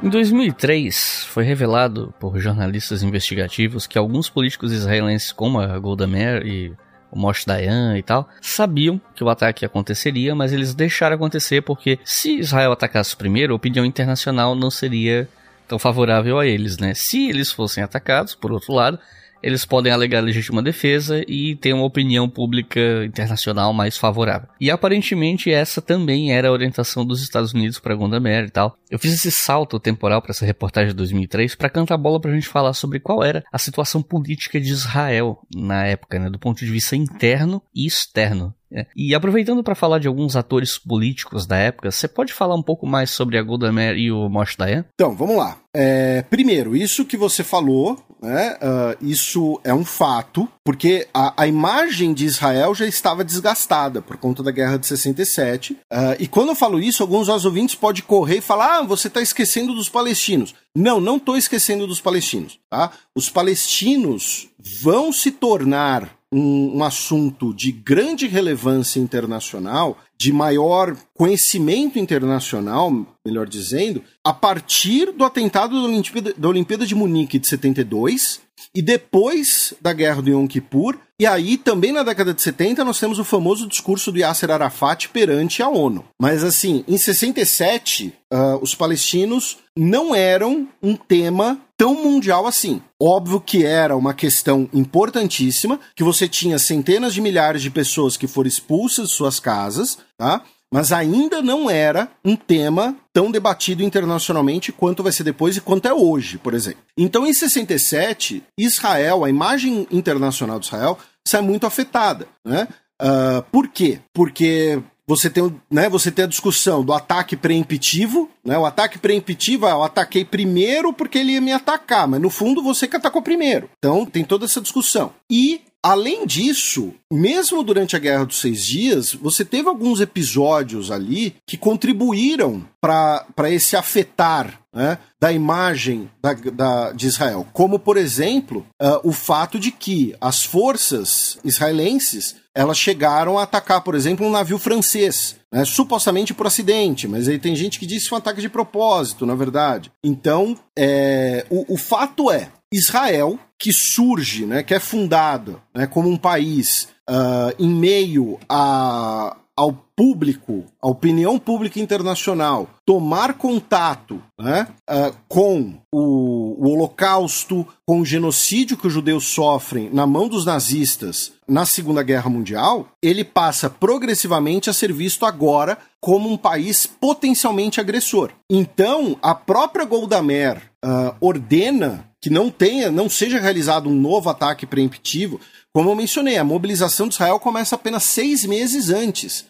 Speaker 2: Em 2003, foi revelado por jornalistas investigativos que alguns políticos israelenses, como a Golda Meir e o Moshe Dayan e tal, sabiam que o ataque aconteceria, mas eles deixaram acontecer porque se Israel atacasse primeiro, a opinião internacional não seria tão favorável a eles, né? Se eles fossem atacados, por outro lado, eles podem alegar legítima defesa e ter uma opinião pública internacional mais favorável. E aparentemente essa também era a orientação dos Estados Unidos para Gonda Meir e tal. Eu fiz esse salto temporal para essa reportagem de 2003 para cantar bola para a gente falar sobre qual era a situação política de Israel na época, né, do ponto de vista interno e externo. É. E aproveitando para falar de alguns atores políticos da época, você pode falar um pouco mais sobre a Golda Meir e o Moshe Dayan?
Speaker 3: Então, vamos lá. É, primeiro, isso que você falou, né, uh, isso é um fato, porque a, a, imagem de Israel já estava desgastada por conta da Guerra de 67. Uh, e quando eu falo isso, alguns dos ouvintes podem correr e falar: ah, você está esquecendo dos palestinos. Não, não estou esquecendo dos palestinos. Tá? Os palestinos vão se tornar um, um assunto de grande relevância internacional, de maior conhecimento internacional, melhor dizendo, a partir do atentado da Olimpíada, da Olimpíada de Munique de 72 e depois da Guerra do Yom Kippur. E aí, também na década de 70, nós temos o famoso discurso do Yasser Arafat perante a ONU. Mas, assim, em 67, uh, ah, os palestinos não eram um tema tão mundial assim. Óbvio que era uma questão importantíssima, que você tinha centenas de milhares de pessoas que foram expulsas de suas casas, tá? Mas ainda não era um tema tão debatido internacionalmente quanto vai ser depois e quanto é hoje, por exemplo. Então, em 67, Israel, a imagem internacional de Israel, sai muito afetada, né? Uh, por quê? Porque você tem, né, você tem a discussão do ataque preemptivo, né? O ataque preemptivo, ah, eu ataquei primeiro porque ele ia me atacar, mas no fundo você que atacou primeiro. Então tem toda essa discussão. E além disso, mesmo durante a Guerra dos Seis Dias, você teve alguns episódios ali que contribuíram para esse afetar né, da imagem da, da, de Israel. Como, por exemplo, uh, o fato de que as forças israelenses elas chegaram a atacar, por exemplo, um navio francês, né, supostamente por acidente, mas aí tem gente que diz que foi um ataque de propósito, na verdade. Então, é, o, o fato é, Israel, que surge, né, que é fundado né, como um país uh, em meio a, ao público, a opinião pública internacional, tomar contato né, uh, com o, o, Holocausto, com o genocídio que os judeus sofrem na mão dos nazistas na Segunda Guerra Mundial, ele passa progressivamente a ser visto agora como um país potencialmente agressor. Então, a própria Golda Meir uh, ordena que não tenha, não seja realizado um novo ataque preemptivo, como eu mencionei, a mobilização de Israel começa apenas seis meses antes.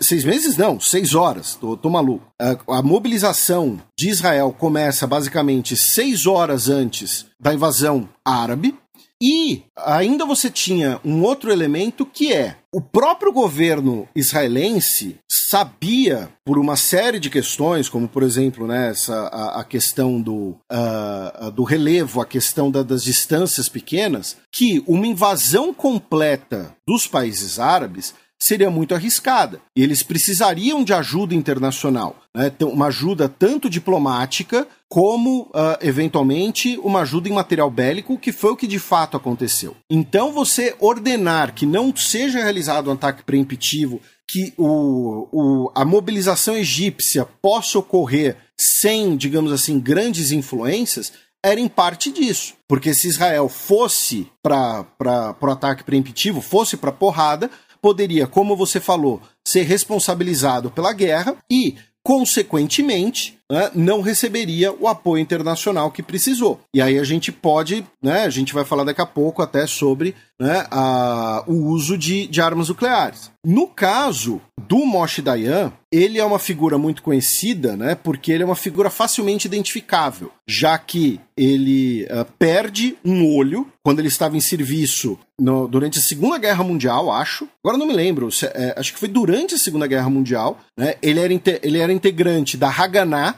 Speaker 3: Seis meses não, seis horas, tô, tô maluco. A, a mobilização de Israel começa basicamente seis horas antes da invasão árabe, e ainda você tinha um outro elemento que é o próprio governo israelense sabia, por uma série de questões, como por exemplo né, essa, a, a questão do, uh, do relevo, a questão da, das distâncias pequenas, que uma invasão completa dos países árabes seria muito arriscada. E eles precisariam de ajuda internacional, né? uma ajuda tanto diplomática como, uh, eventualmente, uma ajuda em material bélico, que foi o que de fato aconteceu. Então, você ordenar que não seja realizado um ataque preemptivo, que o, o, a mobilização egípcia possa ocorrer sem, digamos assim, grandes influências, era em parte disso. Porque se Israel fosse para o ataque preemptivo, fosse para porrada, poderia, como você falou, ser responsabilizado pela guerra e, consequentemente, né, não receberia o apoio internacional que precisou. E aí a gente pode, né, a gente vai falar daqui a pouco até sobre né, a, o uso de, de armas nucleares. No caso do Moshe Dayan, ele é uma figura muito conhecida, né, porque ele é uma figura facilmente identificável, já que ele uh, perde um olho quando ele estava em serviço no, durante a Segunda Guerra Mundial, acho. Agora não me lembro, se, é, acho que foi durante a Segunda Guerra Mundial. Né, ele, era ele era integrante da Haganah,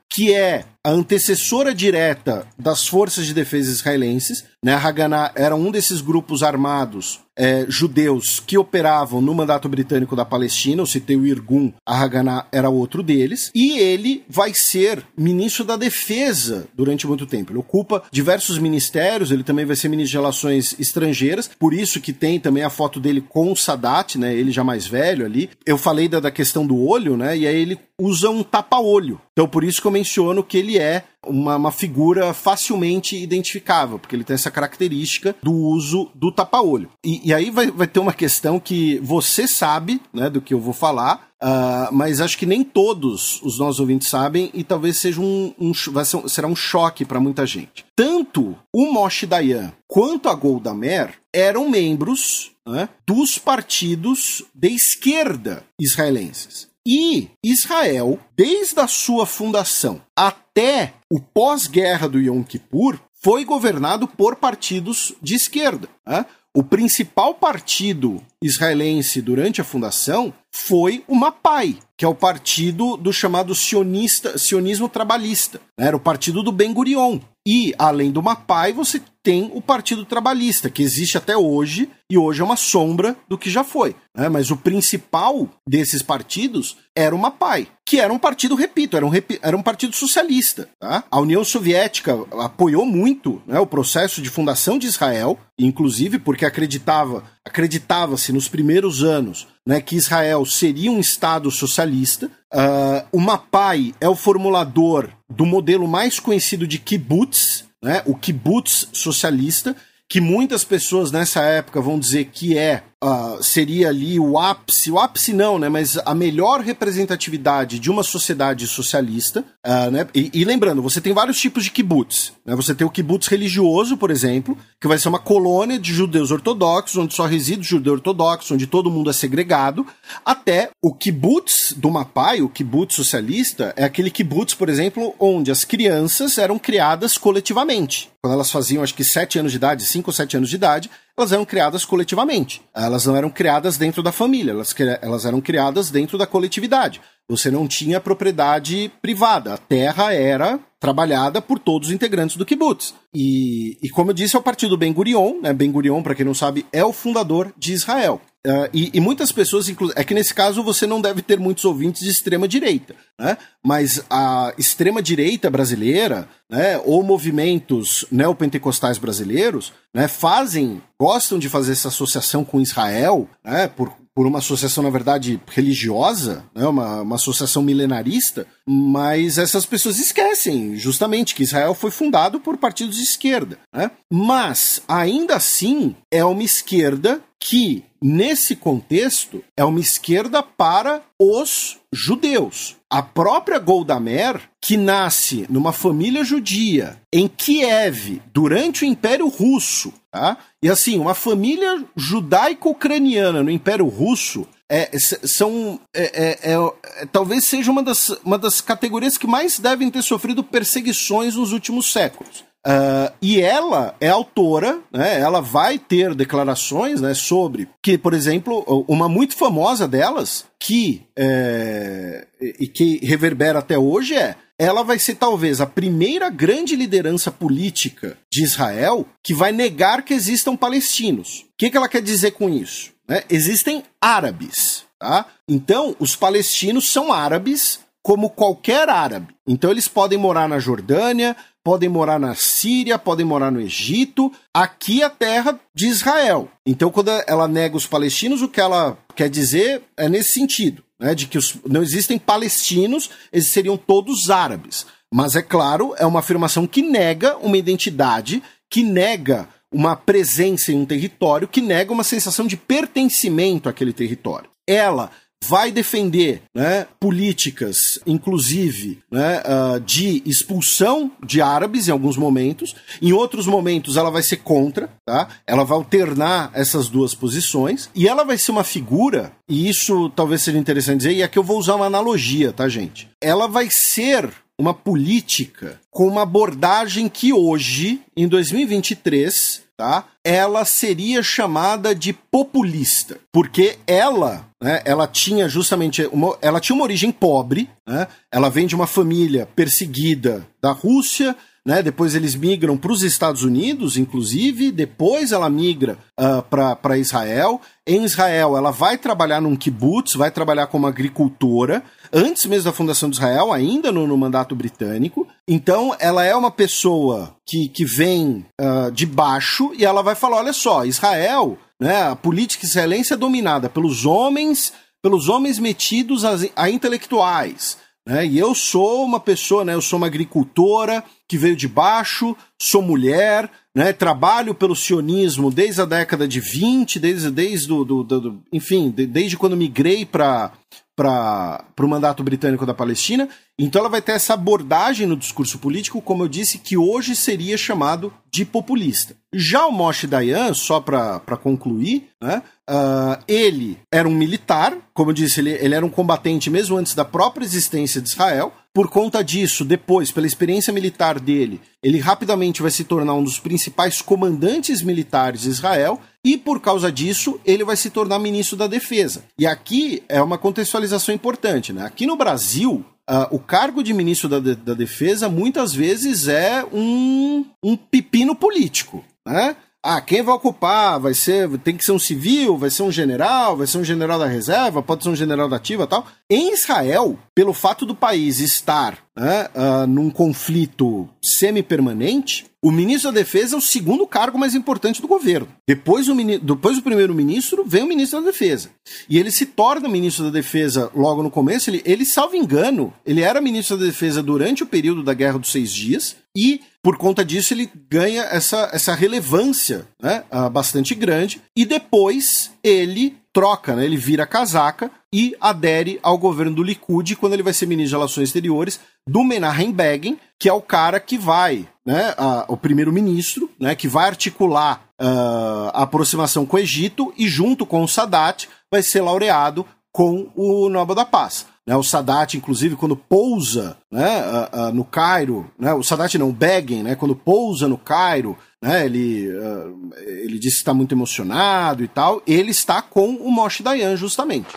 Speaker 3: que é a antecessora direta das forças de defesa israelenses. Né? A Haganah era um desses grupos armados é, judeus que operavam no mandato britânico da Palestina. Eu citei o Irgun, a Haganah era outro deles. E ele vai ser ministro da defesa durante muito tempo. Ele ocupa diversos ministérios, ele também vai ser ministro de relações estrangeiras, por isso que tem também a foto dele com o Sadat, né? ele já mais velho ali. Eu falei da, da questão do olho, né? e aí ele usa um tapa-olho. Então por isso que eu menciono que ele é uma, uma, figura facilmente identificável, porque ele tem essa característica do uso do tapa-olho. E, e, aí vai, vai ter uma questão que você sabe né, do que eu vou falar, uh, mas acho que nem todos os nossos ouvintes sabem e talvez seja um, um ser, será um choque para muita gente. Tanto o Moshe Dayan quanto a Golda Meir eram membros né, dos partidos de esquerda israelenses. E Israel, desde a sua fundação até o pós-guerra do Yom Kippur, foi governado por partidos de esquerda. Né? O principal partido israelense durante a fundação foi o Mapai, que é o partido do chamado sionista, sionismo trabalhista. Era o partido do Ben Gurion. E, além do Mapai, você tem o Partido Trabalhista, que existe até hoje, e hoje é uma sombra do que já foi. Né? Mas o principal desses partidos era o Mapai, que era um partido, repito, era um, era um partido socialista. Tá? A União Soviética apoiou muito né, o processo de fundação de Israel, inclusive porque acreditava acreditava-se nos primeiros anos né, que Israel seria um Estado socialista. Uh, o Mapai é o formulador do modelo mais conhecido de kibbutz, né, o kibbutz socialista, que muitas pessoas nessa época vão dizer que é uh, seria ali o ápice, o ápice não, né, mas a melhor representatividade de uma sociedade socialista, uh, né, e, e, lembrando, você tem vários tipos de kibbutz, né, você tem o kibbutz religioso, por exemplo, que vai ser uma colônia de judeus ortodoxos, onde só reside judeu ortodoxo, onde todo mundo é segregado, até o kibbutz do Mapai, o kibbutz socialista, é aquele kibbutz, por exemplo, onde as crianças eram criadas coletivamente. Quando elas faziam, acho que, sete anos de idade, cinco ou sete anos de idade, elas eram criadas coletivamente. Elas não eram criadas dentro da família, elas, elas eram criadas dentro da coletividade. Você não tinha propriedade privada. A terra era trabalhada por todos os integrantes do kibbutz. E, e como eu disse, é o partido Ben Gurion, né? Ben Gurion, para quem não sabe, é o fundador de Israel. Uh, e, e, muitas pessoas, inclusive, é que nesse caso você não deve ter muitos ouvintes de extrema direita, né? Mas a extrema direita brasileira, né, ou movimentos neopentecostais brasileiros, né, fazem, gostam de fazer essa associação com Israel, né, por por uma associação, na verdade, religiosa, né, uma, uma associação milenarista, mas essas pessoas esquecem justamente que Israel foi fundado por partidos de esquerda. Né? Mas, ainda assim, é uma esquerda que, nesse contexto, é uma esquerda para os judeus. A própria Golda Meir, que nasce numa família judia em Kiev durante o Império Russo, tá? E assim, uma família judaico-ucraniana no Império Russo é, são é, é, é, talvez seja uma das, uma das categorias que mais devem ter sofrido perseguições nos últimos séculos. Uh, e ela é autora, né, ela vai ter declarações né, sobre que, por exemplo, uma muito famosa delas, que é, e que reverbera até hoje é ela vai ser talvez a primeira grande liderança política de Israel que vai negar que existam palestinos. O que, que ela quer dizer com isso? Né? Existem árabes. Tá? Então, os palestinos são árabes como qualquer árabe. Então, eles podem morar na Jordânia, podem morar na Síria, podem morar no Egito, aqui é a terra de Israel. Então, quando ela nega os palestinos, o que ela quer dizer é nesse sentido, né, de que os, não existem palestinos, eles seriam todos árabes. Mas é claro, é uma afirmação que nega uma identidade, que nega uma presença em um território, que nega uma sensação de pertencimento àquele território. Ela vai defender né, políticas, inclusive, né, uh, de expulsão de árabes em alguns momentos. Em outros momentos, ela vai ser contra, tá? Ela vai alternar essas duas posições. E ela vai ser uma figura, e isso talvez seja interessante dizer, e aqui eu vou usar uma analogia, tá, gente? Ela vai ser uma política com uma abordagem que hoje, em 2023, tá? Ela seria chamada de populista, porque ela, né, ela tinha justamente uma, ela tinha uma origem pobre, né? Ela vem de uma família perseguida da Rússia, né? Depois eles migram para os Estados Unidos, inclusive. Depois ela migra uh, para Israel. Em Israel, ela vai trabalhar num kibbutz, vai trabalhar como agricultora, antes mesmo da fundação de Israel, ainda no, no mandato britânico. Então, ela é uma pessoa que, que vem uh, de baixo e ela vai falar: olha só, Israel, né, a política israelense é dominada pelos homens, pelos homens metidos a, a intelectuais. Né? E eu sou uma pessoa, né? Eu sou uma agricultora que veio de baixo, sou mulher, né? Trabalho pelo sionismo desde a década de 20, desde, desde do, do, do enfim, de, desde quando migrei para para o mandato britânico da Palestina. Então ela vai ter essa abordagem no discurso político, como eu disse, que hoje seria chamado de populista. Já o Moshe Dayan, só para concluir, né, uh, ele era um militar, como eu disse, ele, ele era um combatente mesmo antes da própria existência de Israel. Por conta disso, depois, pela experiência militar dele, ele rapidamente vai se tornar um dos principais comandantes militares de Israel e por causa disso ele vai se tornar ministro da Defesa. E aqui é uma contextualização importante, né? Aqui no Brasil, Uh, o cargo de ministro da, da Defesa muitas vezes é um, um pepino político, né? Ah, quem vai ocupar? Vai ser, tem que ser um civil, vai ser um general, vai ser um general da reserva, pode ser um general da ativa, tal. Em Israel, pelo fato do país estar né, uh, num conflito semi-permanente, o ministro da Defesa é o segundo cargo mais importante do governo. Depois, o, depois primeiro-ministro, vem o ministro da Defesa. E ele se torna ministro da Defesa logo no começo. Ele, ele, salvo engano, ele era ministro da Defesa durante o período da Guerra dos Seis Dias e por conta disso ele ganha essa, essa relevância né, uh, bastante grande e depois ele troca, né, ele vira casaca e adere ao governo do Likud quando ele vai ser ministro de Relações Exteriores do Menachem Begin, que é o cara que vai, né, uh, o primeiro-ministro, né, que vai articular uh, a aproximação com o Egito e junto com o Sadat vai ser laureado com o Nobel da Paz. Né, o Sadat, inclusive, quando pousa né, uh, uh, no Cairo, né, o Sadat não, o Begin, né, quando pousa no Cairo, né? Ele, uh, ele disse que está muito emocionado e tal. Ele está com o Moshe Dayan, justamente.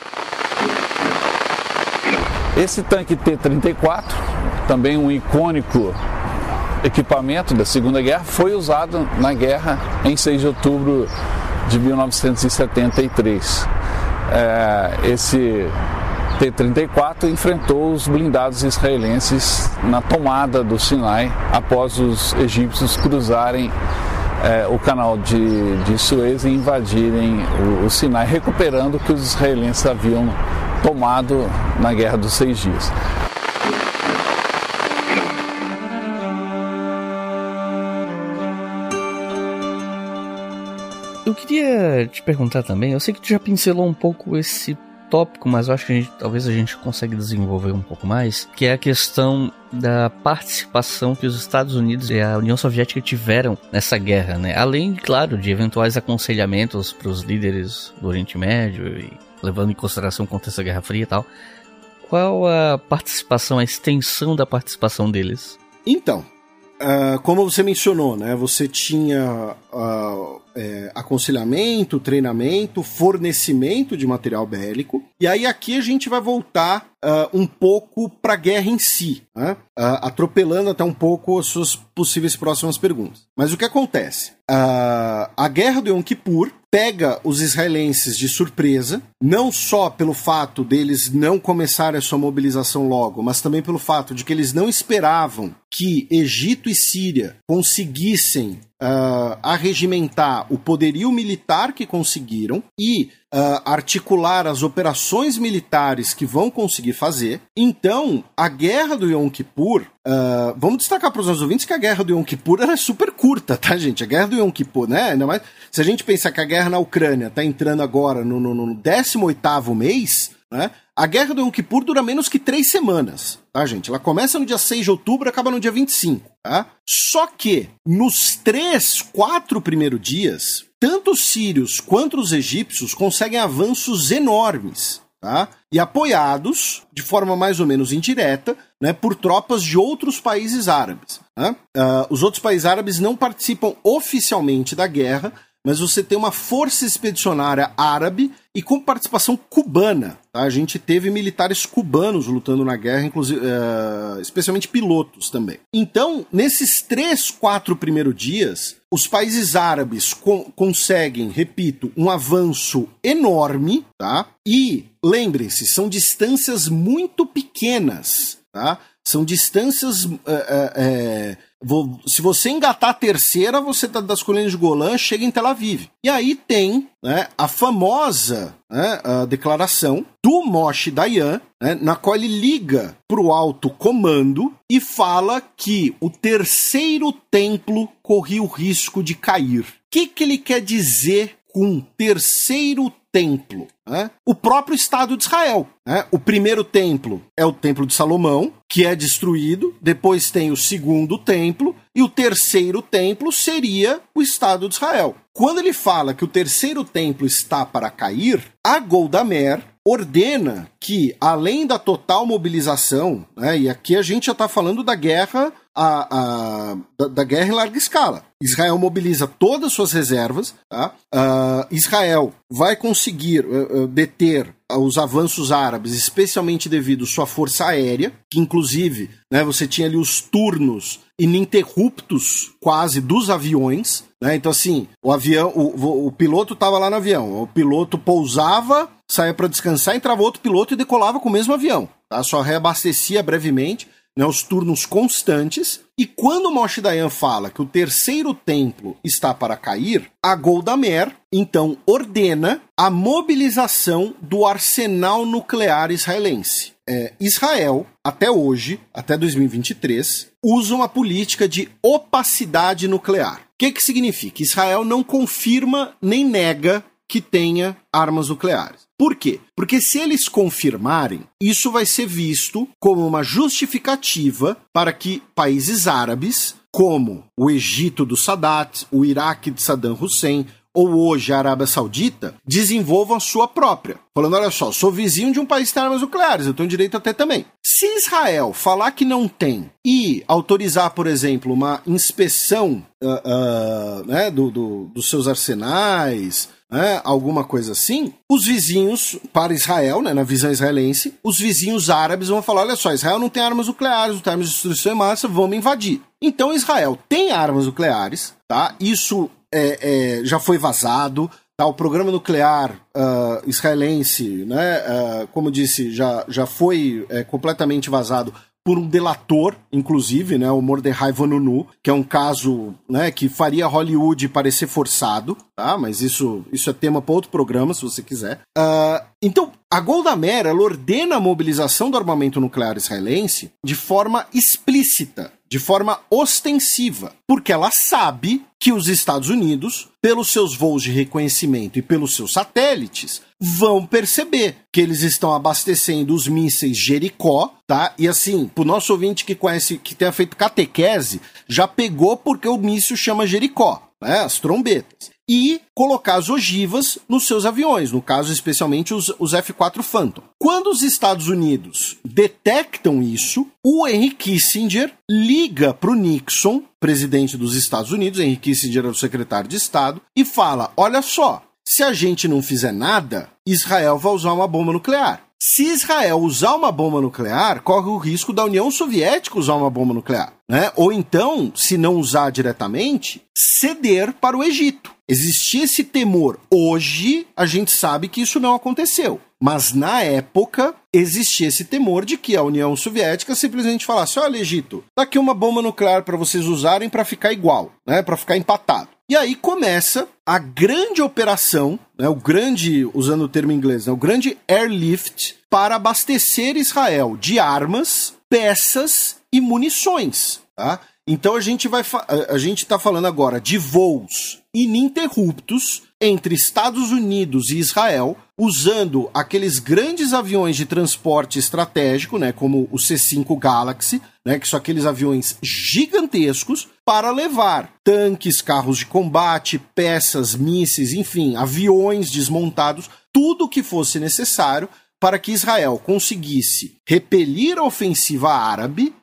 Speaker 5: Esse tanque T-34, também um icônico equipamento da Segunda Guerra, foi usado na guerra em 6 de outubro de 1973. É, esse T-34 enfrentou os blindados israelenses na tomada do Sinai após os egípcios cruzarem é, o canal de, de Suez e invadirem o, o Sinai, recuperando o que os israelenses haviam tomado na Guerra dos Seis Dias.
Speaker 2: Eu queria te perguntar também, eu sei que tu já pincelou um pouco esse tópico, mas eu acho que a gente, talvez a gente consiga desenvolver um pouco mais, que é a questão da participação que os Estados Unidos e a União Soviética tiveram nessa guerra, né? Além, claro, de eventuais aconselhamentos para os líderes do Oriente Médio e levando em consideração o contexto da Guerra Fria e tal. Qual a participação, a extensão da participação deles?
Speaker 3: Então, uh, como você mencionou, né? Você tinha uh, é, aconselhamento, treinamento, fornecimento de material bélico. E aí aqui a gente vai voltar uh, um pouco para a guerra em si, né? atropelando até um pouco as suas possíveis próximas perguntas. Mas o que acontece? A guerra do Yom Kippur pega os israelenses de surpresa, não só pelo fato deles não começarem a sua mobilização logo, mas também pelo fato de que eles não esperavam que Egito e Síria conseguissem uh, arregimentar o poderio militar que conseguiram e uh, articular as operações militares que vão conseguir fazer. Então, a guerra do Yom Kippur. Uh, vamos destacar para os nossos ouvintes que a guerra do Yom Kippur era super curta, tá, gente? A guerra do Yom Kippur, né? Ainda mais se a gente pensar que a guerra na Ucrânia está entrando agora no, no, no 18 mês, né? A guerra do Yom Kippur dura menos que três semanas, tá, gente? Ela começa no dia 6 de outubro e acaba no dia 25, tá? Só que nos três, quatro primeiros dias, tanto os sírios quanto os egípcios conseguem avanços enormes, tá? E apoiados, de forma mais ou menos indireta, né, por tropas de outros países árabes. Né? Uh, os outros países árabes não participam oficialmente da guerra, mas você tem uma força expedicionária árabe e com participação cubana. Tá? A gente teve militares cubanos lutando na guerra, inclusive, uh, especialmente pilotos também. Então, nesses três, quatro primeiros dias, os países árabes co conseguem, repito, um avanço enorme, tá? E lembrem-se, são distâncias muito pequenas, tá? São distâncias. Uh, uh, Vou, se você engatar a terceira, você tá das colinas de Golã, chega em Tel Aviv. E aí tem né, a famosa né, a declaração do Moshe Dayan, né, na qual ele liga para o alto comando e fala que o terceiro templo corria o risco de cair. O que, que ele quer dizer com terceiro templo? Né? O próprio Estado de Israel. Né? O primeiro templo é o Templo de Salomão, que é destruído, depois tem o segundo templo, e o terceiro templo seria o Estado de Israel. Quando ele fala que o terceiro templo está para cair, a Goldamer ordena que, além da total mobilização, né, e aqui a gente já está falando da guerra a, a da, da, guerra em larga escala. Israel mobiliza todas as suas reservas. Tá? Uh, Israel vai conseguir uh, uh, deter os avanços árabes, especialmente devido à sua força aérea, que inclusive né, você tinha ali os turnos ininterruptos quase dos aviões. Né? Então, assim, o avião, o, o piloto estava lá no avião, o piloto pousava, saía para descansar, entrava outro piloto e decolava com o mesmo avião. Tá? Só reabastecia brevemente né, os turnos constantes. E quando Moshe Dayan fala que o terceiro templo está para cair, a Golda Meir então ordena a mobilização do arsenal nuclear israelense. É, Israel, até hoje, até 2023, usa uma política de opacidade nuclear. O que, que significa? Israel não confirma nem nega que tenha armas nucleares. Por quê? Porque se eles confirmarem, isso vai ser visto como uma justificativa para que países árabes, como o Egito do Sadat, o Iraque de Saddam Hussein, ou hoje a Arábia Saudita, desenvolvam a sua própria. Falando, olha só, sou vizinho de um país que tem armas nucleares, eu tenho direito até também. Se Israel falar que não tem e autorizar, por exemplo, uma inspeção uh, uh, né, do, do, dos seus arsenais, né, alguma coisa assim, os vizinhos, para Israel, né, na visão israelense, os vizinhos árabes vão falar: olha só, Israel não tem armas nucleares, tem armas de destruição em massa, vamos invadir. Então Israel tem armas nucleares, tá? Isso é, é, já foi vazado. Tá, o programa nuclear uh, israelense, né, uh, como disse, já, já foi é, completamente vazado por um delator, inclusive, né, o Mordecai Vanunu, que é um caso né, que faria Hollywood parecer forçado, tá? Mas isso, isso é tema para outro programa, se você quiser. Uh, então, a Golda Meir ela ordena a mobilização do armamento nuclear israelense de forma explícita, de forma ostensiva, porque ela sabe que os Estados Unidos, pelos seus voos de reconhecimento e pelos seus satélites, vão perceber que eles estão abastecendo os mísseis Jericó, tá? E assim, pro nosso ouvinte que conhece, que tenha feito catequese, já pegou porque o míssil chama Jericó, né? As trombetas e colocar as ogivas nos seus aviões, no caso especialmente os, os F-4 Phantom. Quando os Estados Unidos detectam isso, o Henry Kissinger liga para o Nixon, presidente dos Estados Unidos, Henry Kissinger era o secretário de Estado, e fala: olha só, se a gente não fizer nada, Israel vai usar uma bomba nuclear. Se Israel usar uma bomba nuclear, corre o risco da União Soviética usar uma bomba nuclear. Né? Ou então, se não usar diretamente, ceder para o Egito. Existia esse temor. Hoje, a gente sabe que isso não aconteceu. Mas na época, existia esse temor de que a União Soviética simplesmente falasse: olha, Egito, tá aqui uma bomba nuclear para vocês usarem para ficar igual, né? para ficar empatado. E aí começa a grande operação, né, o grande, usando o termo inglês, né, o grande airlift para abastecer Israel de armas, peças e munições. Tá? Então a gente vai a gente está falando agora de voos ininterruptos entre Estados Unidos e Israel, usando aqueles grandes aviões de transporte estratégico, né, como o C-5 Galaxy, né, que são aqueles aviões gigantescos, para levar tanques, carros de combate, peças, mísseis, enfim, aviões desmontados, tudo o que fosse necessário para que Israel conseguisse repelir a ofensiva árabe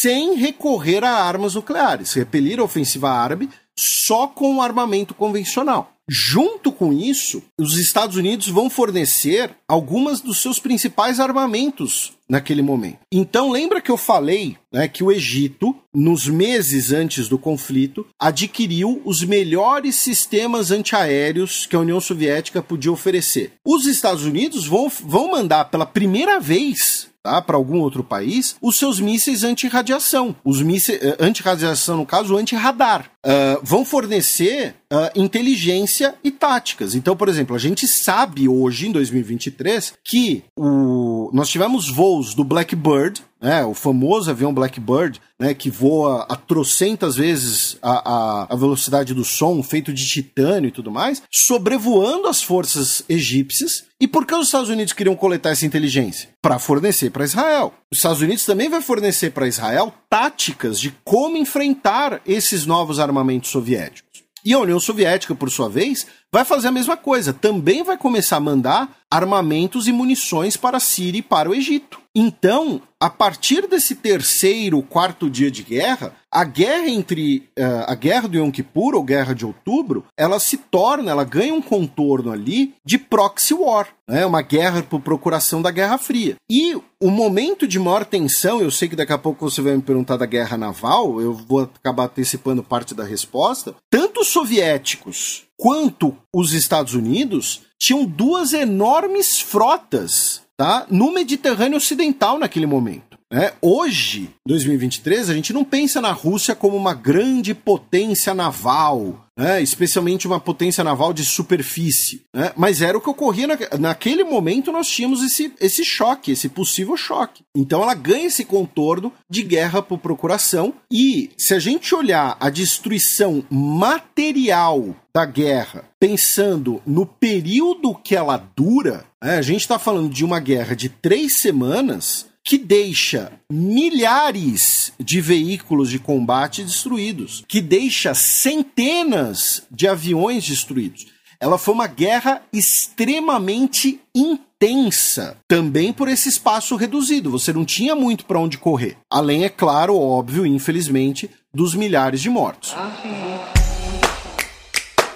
Speaker 3: sem recorrer a armas nucleares, repelir a ofensiva árabe só com armamento convencional. Junto com isso, os Estados Unidos vão fornecer algumas dos seus principais armamentos naquele momento. Então, lembra que eu falei né, que o Egito, nos meses antes do conflito, adquiriu os melhores sistemas antiaéreos que a União Soviética podia oferecer. Os Estados Unidos vão, vão mandar pela primeira vez tá, para algum outro país, os seus mísseis anti-radiação. Os mísseis uh, anti-radiação, no caso, anti-radar. Uh, vão fornecer uh, inteligência e táticas. Então, por exemplo, a gente sabe hoje, em 2023, que o... nós tivemos voos do Blackbird, né, o famoso avião Blackbird, né, que voa a trocentas vezes a, a, a, velocidade do som, feito de titânio e tudo mais, sobrevoando as forças egípcias. E por que os Estados Unidos queriam coletar essa inteligência? Para fornecer para Israel. Os Estados Unidos também vai fornecer para Israel táticas de como enfrentar esses novos armamentos soviéticos. E a União Soviética, por sua vez, vai fazer a mesma coisa. Também vai começar a mandar armamentos e munições para a Síria e para o Egito. Então, a partir desse terceiro, quarto dia de guerra, a guerra entre uh, a guerra do Yom Kippur ou guerra de outubro, ela se torna, ela ganha um contorno ali de proxy war, né? Uma guerra por procuração da Guerra Fria. E o momento de maior tensão, eu sei que daqui a pouco você vai me perguntar da guerra naval, eu vou acabar antecipando parte da resposta. Tanto os soviéticos quanto os Estados Unidos tinham duas enormes frotas tá? no Mediterrâneo Ocidental naquele momento. Né? Hoje, 2023, a gente não pensa na Rússia como uma grande potência naval, né? especialmente uma potência naval de superfície. Né? Mas era o que ocorria na, naquele momento. Nós tínhamos esse, esse choque, esse possível choque. Então ela ganha esse contorno de guerra por procuração. E se a gente olhar a destruição material da guerra, pensando no período que ela dura, né? a gente está falando de uma guerra de três semanas que deixa milhares de veículos de combate destruídos, que deixa centenas de aviões destruídos. Ela foi uma guerra extremamente intensa tensa também por esse espaço reduzido. Você não tinha muito para onde correr. Além, é claro, óbvio, infelizmente, dos milhares de mortos.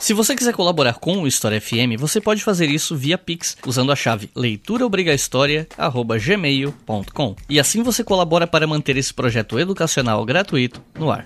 Speaker 2: Se você quiser colaborar com o História FM, você pode fazer isso via Pix usando a chave leituraobrigahistoria@gmail.com. E assim você colabora para manter esse projeto educacional gratuito no ar.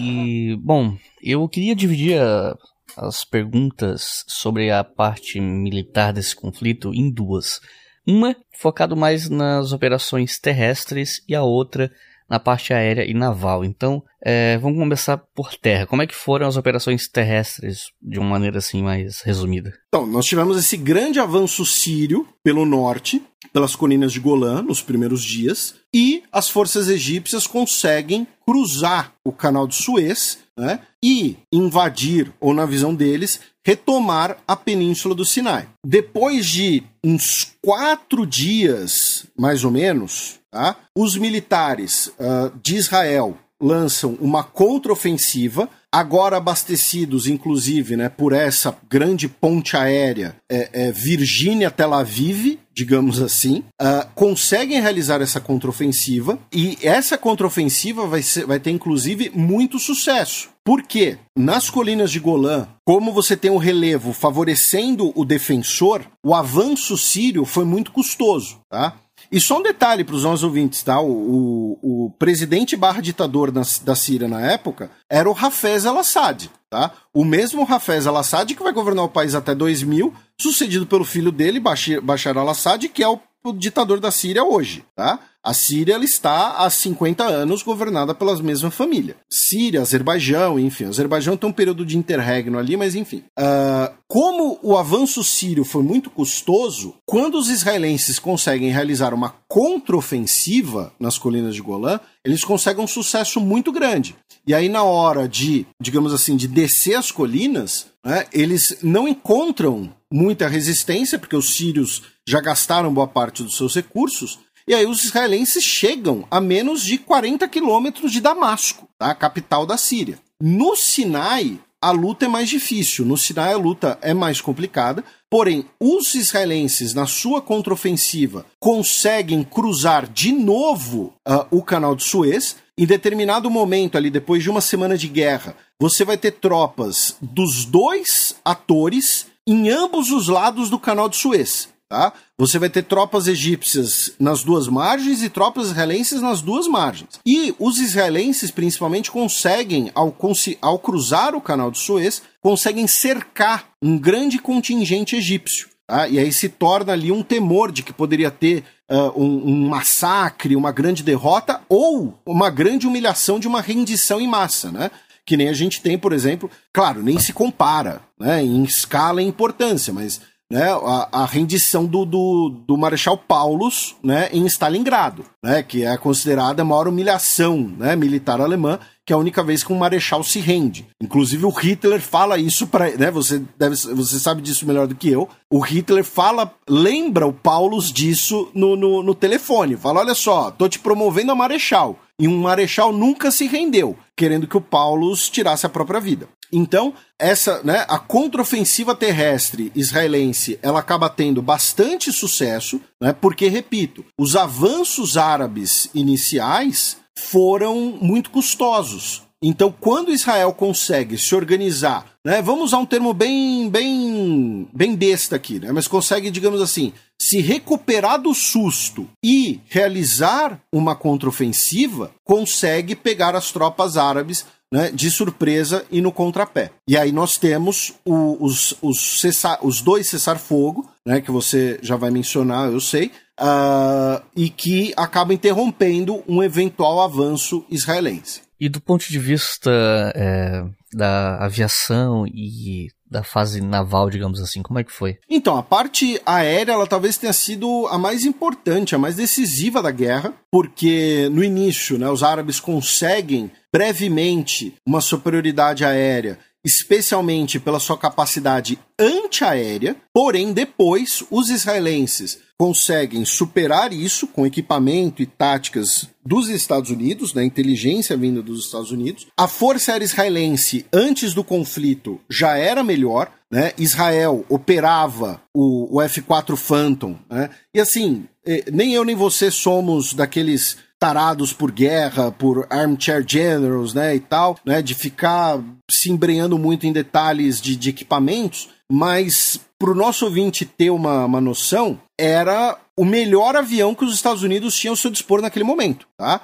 Speaker 2: E bom, eu queria dividir a, as perguntas sobre a parte militar desse conflito em duas. Uma focado mais nas operações terrestres e a outra na parte aérea e naval. Então, é, vamos começar por terra. Como é que foram as operações terrestres, de uma maneira assim mais resumida?
Speaker 3: Então, nós tivemos esse grande avanço sírio pelo norte, pelas colinas de Golã, nos primeiros dias, e as forças egípcias conseguem cruzar o canal de Suez né, e invadir, ou na visão deles, retomar a península do Sinai. Depois de uns quatro dias, mais ou menos, tá, os militares uh, de Israel lançam uma contraofensiva, agora abastecidos, inclusive, né, por essa grande ponte aérea é, é, Virgínia-Tel Aviv, digamos assim, uh, conseguem realizar essa contraofensiva e essa contraofensiva vai, vai ter, inclusive, muito sucesso. Por quê? Nas colinas de Golã, como você tem o um relevo favorecendo o defensor, o avanço sírio foi muito custoso, tá? E só um detalhe para os nossos ouvintes, tá? O, o, o presidente barra ditador da, da Síria na época era o Hafez al-Assad, tá? O mesmo Hafez al-Assad que vai governar o país até 2000, sucedido pelo filho dele, Bashar, Bashar al-Assad, que é o, o ditador da Síria hoje, tá? A Síria ela está há 50 anos governada pelas mesmas famílias. Síria, Azerbaijão, enfim. O Azerbaijão tem um período de interregno ali, mas enfim. Uh, como o avanço sírio foi muito custoso, quando os israelenses conseguem realizar uma contraofensiva nas colinas de Golã, eles conseguem um sucesso muito grande. E aí, na hora de, digamos assim, de descer as colinas, né, eles não encontram muita resistência, porque os sírios já gastaram boa parte dos seus recursos, e aí os israelenses chegam a menos de 40 quilômetros de Damasco, tá? a capital da Síria. No Sinai, a luta é mais difícil. No Sinai, a luta é mais complicada. Porém, os israelenses, na sua contraofensiva, conseguem cruzar de novo uh, o canal de Suez. Em determinado momento, ali depois de uma semana de guerra, você vai ter tropas dos dois atores em ambos os lados do canal de Suez. Tá? Você vai ter tropas egípcias nas duas margens e tropas israelenses nas duas margens. E os israelenses, principalmente, conseguem, ao, ao cruzar o canal de Suez, conseguem cercar um grande contingente egípcio. Tá? E aí se torna ali um temor de que poderia ter uh, um, um, massacre, uma grande derrota ou uma grande humilhação de uma rendição em massa, né? Que nem a gente tem, por exemplo, claro, nem se compara né, em escala e importância, mas né, a, a rendição do, do, do, Marechal Paulus né, em Stalingrado, né, que é considerada a maior humilhação né, militar alemã, que é a única vez que um marechal se rende. Inclusive o Hitler fala isso para, né, você deve, você sabe disso melhor do que eu. O Hitler fala, lembra o Paulus disso no, no, no telefone. Fala, olha só, tô te promovendo a marechal. E um marechal nunca se rendeu, querendo que o Paulus tirasse a própria vida. Então, essa, né, a contraofensiva terrestre israelense, ela acaba tendo bastante sucesso, né, porque, repito, os avanços árabes iniciais foram muito custosos. Então, quando Israel consegue se organizar, né, vamos usar um termo bem, bem, bem besta aqui, né, mas consegue, digamos assim, se recuperar do susto e realizar uma contraofensiva, consegue pegar as tropas árabes né, de surpresa e no contrapé. E aí nós temos o, os, os, cessar, os dois cessar-fogo, né, que você já vai mencionar, eu sei, uh, e que acabam interrompendo um eventual avanço israelense.
Speaker 2: E do ponto de vista é, da aviação e da fase naval, digamos assim, como é que foi?
Speaker 3: Então, a parte aérea, ela talvez tenha sido a mais importante, a mais decisiva da guerra, porque no início, né, os árabes conseguem brevemente uma superioridade aérea especialmente pela sua capacidade antiaérea, porém depois os israelenses conseguem superar isso com equipamento e táticas dos Estados Unidos, da inteligência vinda dos Estados Unidos. A Força Aérea Israelense, antes do conflito, já era melhor. Né? Israel operava o, o F-4 Phantom. Né? E assim, eh, nem eu nem você somos daqueles tarados por guerra, por armchair generals, né, e tal, né, de ficar se embrenhando muito em detalhes de, de equipamentos, mas para o nosso ouvinte ter uma, uma noção, era o melhor avião que os Estados Unidos tinham ao seu dispor naquele momento, tá?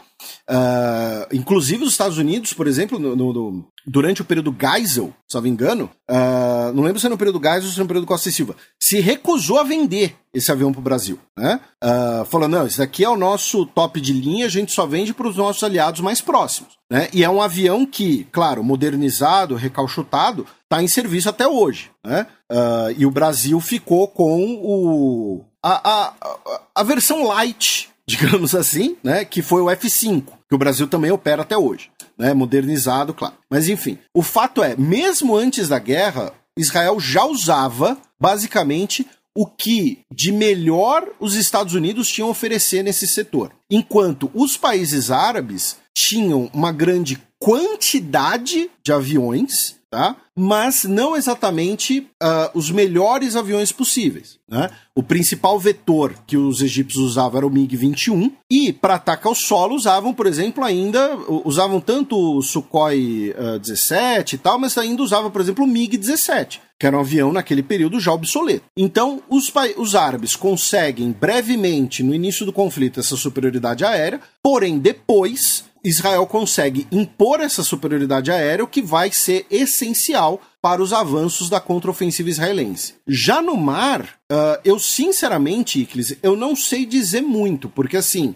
Speaker 3: Uh, inclusive os Estados Unidos, por exemplo, no, no, durante o período Geisel, me engano, uh, não lembro se é no período Geisel ou se é no período Costa e Silva, se recusou a vender esse avião para o Brasil, né? Uh, falando, não, esse daqui é o nosso top de linha, a gente só vende para os nossos aliados mais próximos, né? E é um avião que, claro, modernizado, recalchutado, está em serviço até hoje, né? Uh, e o Brasil ficou com o a, a, a versão light, digamos assim, né, que foi o F5, que o Brasil também opera até hoje, né, modernizado, claro. Mas enfim, o fato é, mesmo antes da guerra, Israel já usava basicamente o que de melhor os Estados Unidos tinham a oferecer nesse setor. Enquanto os países árabes tinham uma grande quantidade de aviões tá? Mas não exatamente uh, os melhores aviões possíveis. Né? O principal vetor que os egípcios usavam era o MiG-21 e para ataque ao solo usavam, por exemplo, ainda usavam tanto o Sukhoi uh, 17 e tal, mas ainda usavam, por exemplo, o MiG-17 que era um avião naquele período já obsoleto. Então, os, os árabes conseguem brevemente, no início do conflito, essa superioridade aérea, porém, depois Israel consegue impor essa superioridade aérea, o que vai ser essencial para os avanços da contraofensiva israelense. Já no mar, uh, eu sinceramente, Iclis, eu não sei dizer muito, porque assim,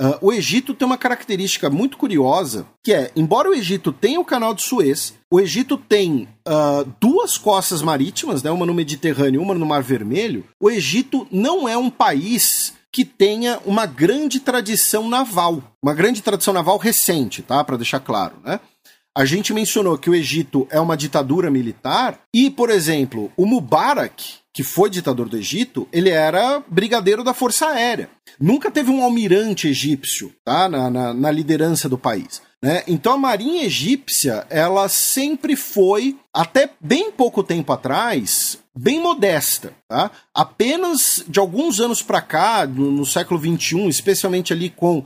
Speaker 3: uh, o Egito tem uma característica muito curiosa, que é, embora o Egito tenha o canal de Suez, o Egito tem uh, duas costas marítimas, né, uma no Mediterrâneo e uma no Mar Vermelho, o Egito não é um país que tenha uma grande tradição naval, uma grande tradição naval recente, tá? Para deixar claro, né? A gente mencionou que o Egito é uma ditadura militar e, por exemplo, o Mubarak, que foi ditador do Egito, ele era brigadeiro da Força Aérea. Nunca teve um almirante egípcio tá? na, na, na liderança do país. Né? Então a marinha egípcia, ela sempre foi, até bem pouco tempo atrás, bem modesta, tá? Apenas de alguns anos para cá, no, no, século XXI, especialmente ali com uh,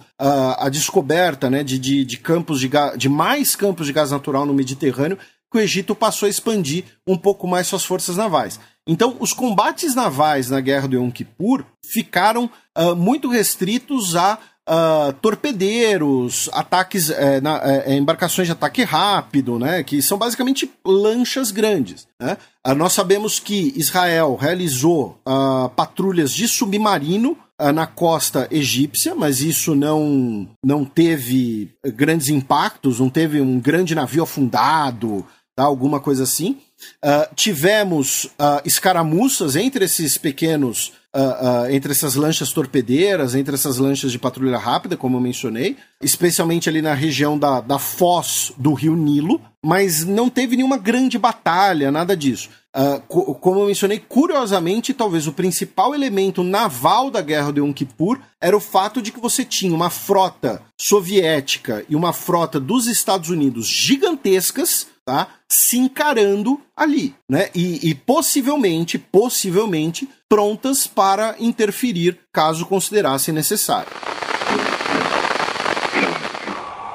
Speaker 3: a descoberta né, de, de, de campos de, de mais campos de gás natural no Mediterrâneo, que o Egito passou a expandir um pouco mais suas forças navais. Então, os combates navais na Guerra do Yom Kippur ficaram uh, muito restritos a uh, torpedeiros, ataques, é, na, é, embarcações de ataque rápido, né, que são basicamente lanchas grandes. Né? Uh, nós sabemos que Israel realizou uh, patrulhas de submarino na costa egípcia, mas isso não, não teve grandes impactos, não teve um grande navio afundado, tá? alguma coisa assim. Uh, tivemos uh, escaramuças entre esses pequenos uh, uh, entre essas lanchas torpedeiras, entre essas lanchas de patrulha rápida, como eu mencionei, especialmente ali na região da, da foz do rio Nilo, mas não teve nenhuma grande batalha, nada disso. Uh, co como eu mencionei, curiosamente, talvez o principal elemento naval da Guerra de Yom Kippur era o fato de que você tinha uma frota soviética e uma frota dos Estados Unidos gigantescas tá? Se encarando ali, né? E, e, possivelmente, possivelmente prontas para interferir caso considerassem necessário.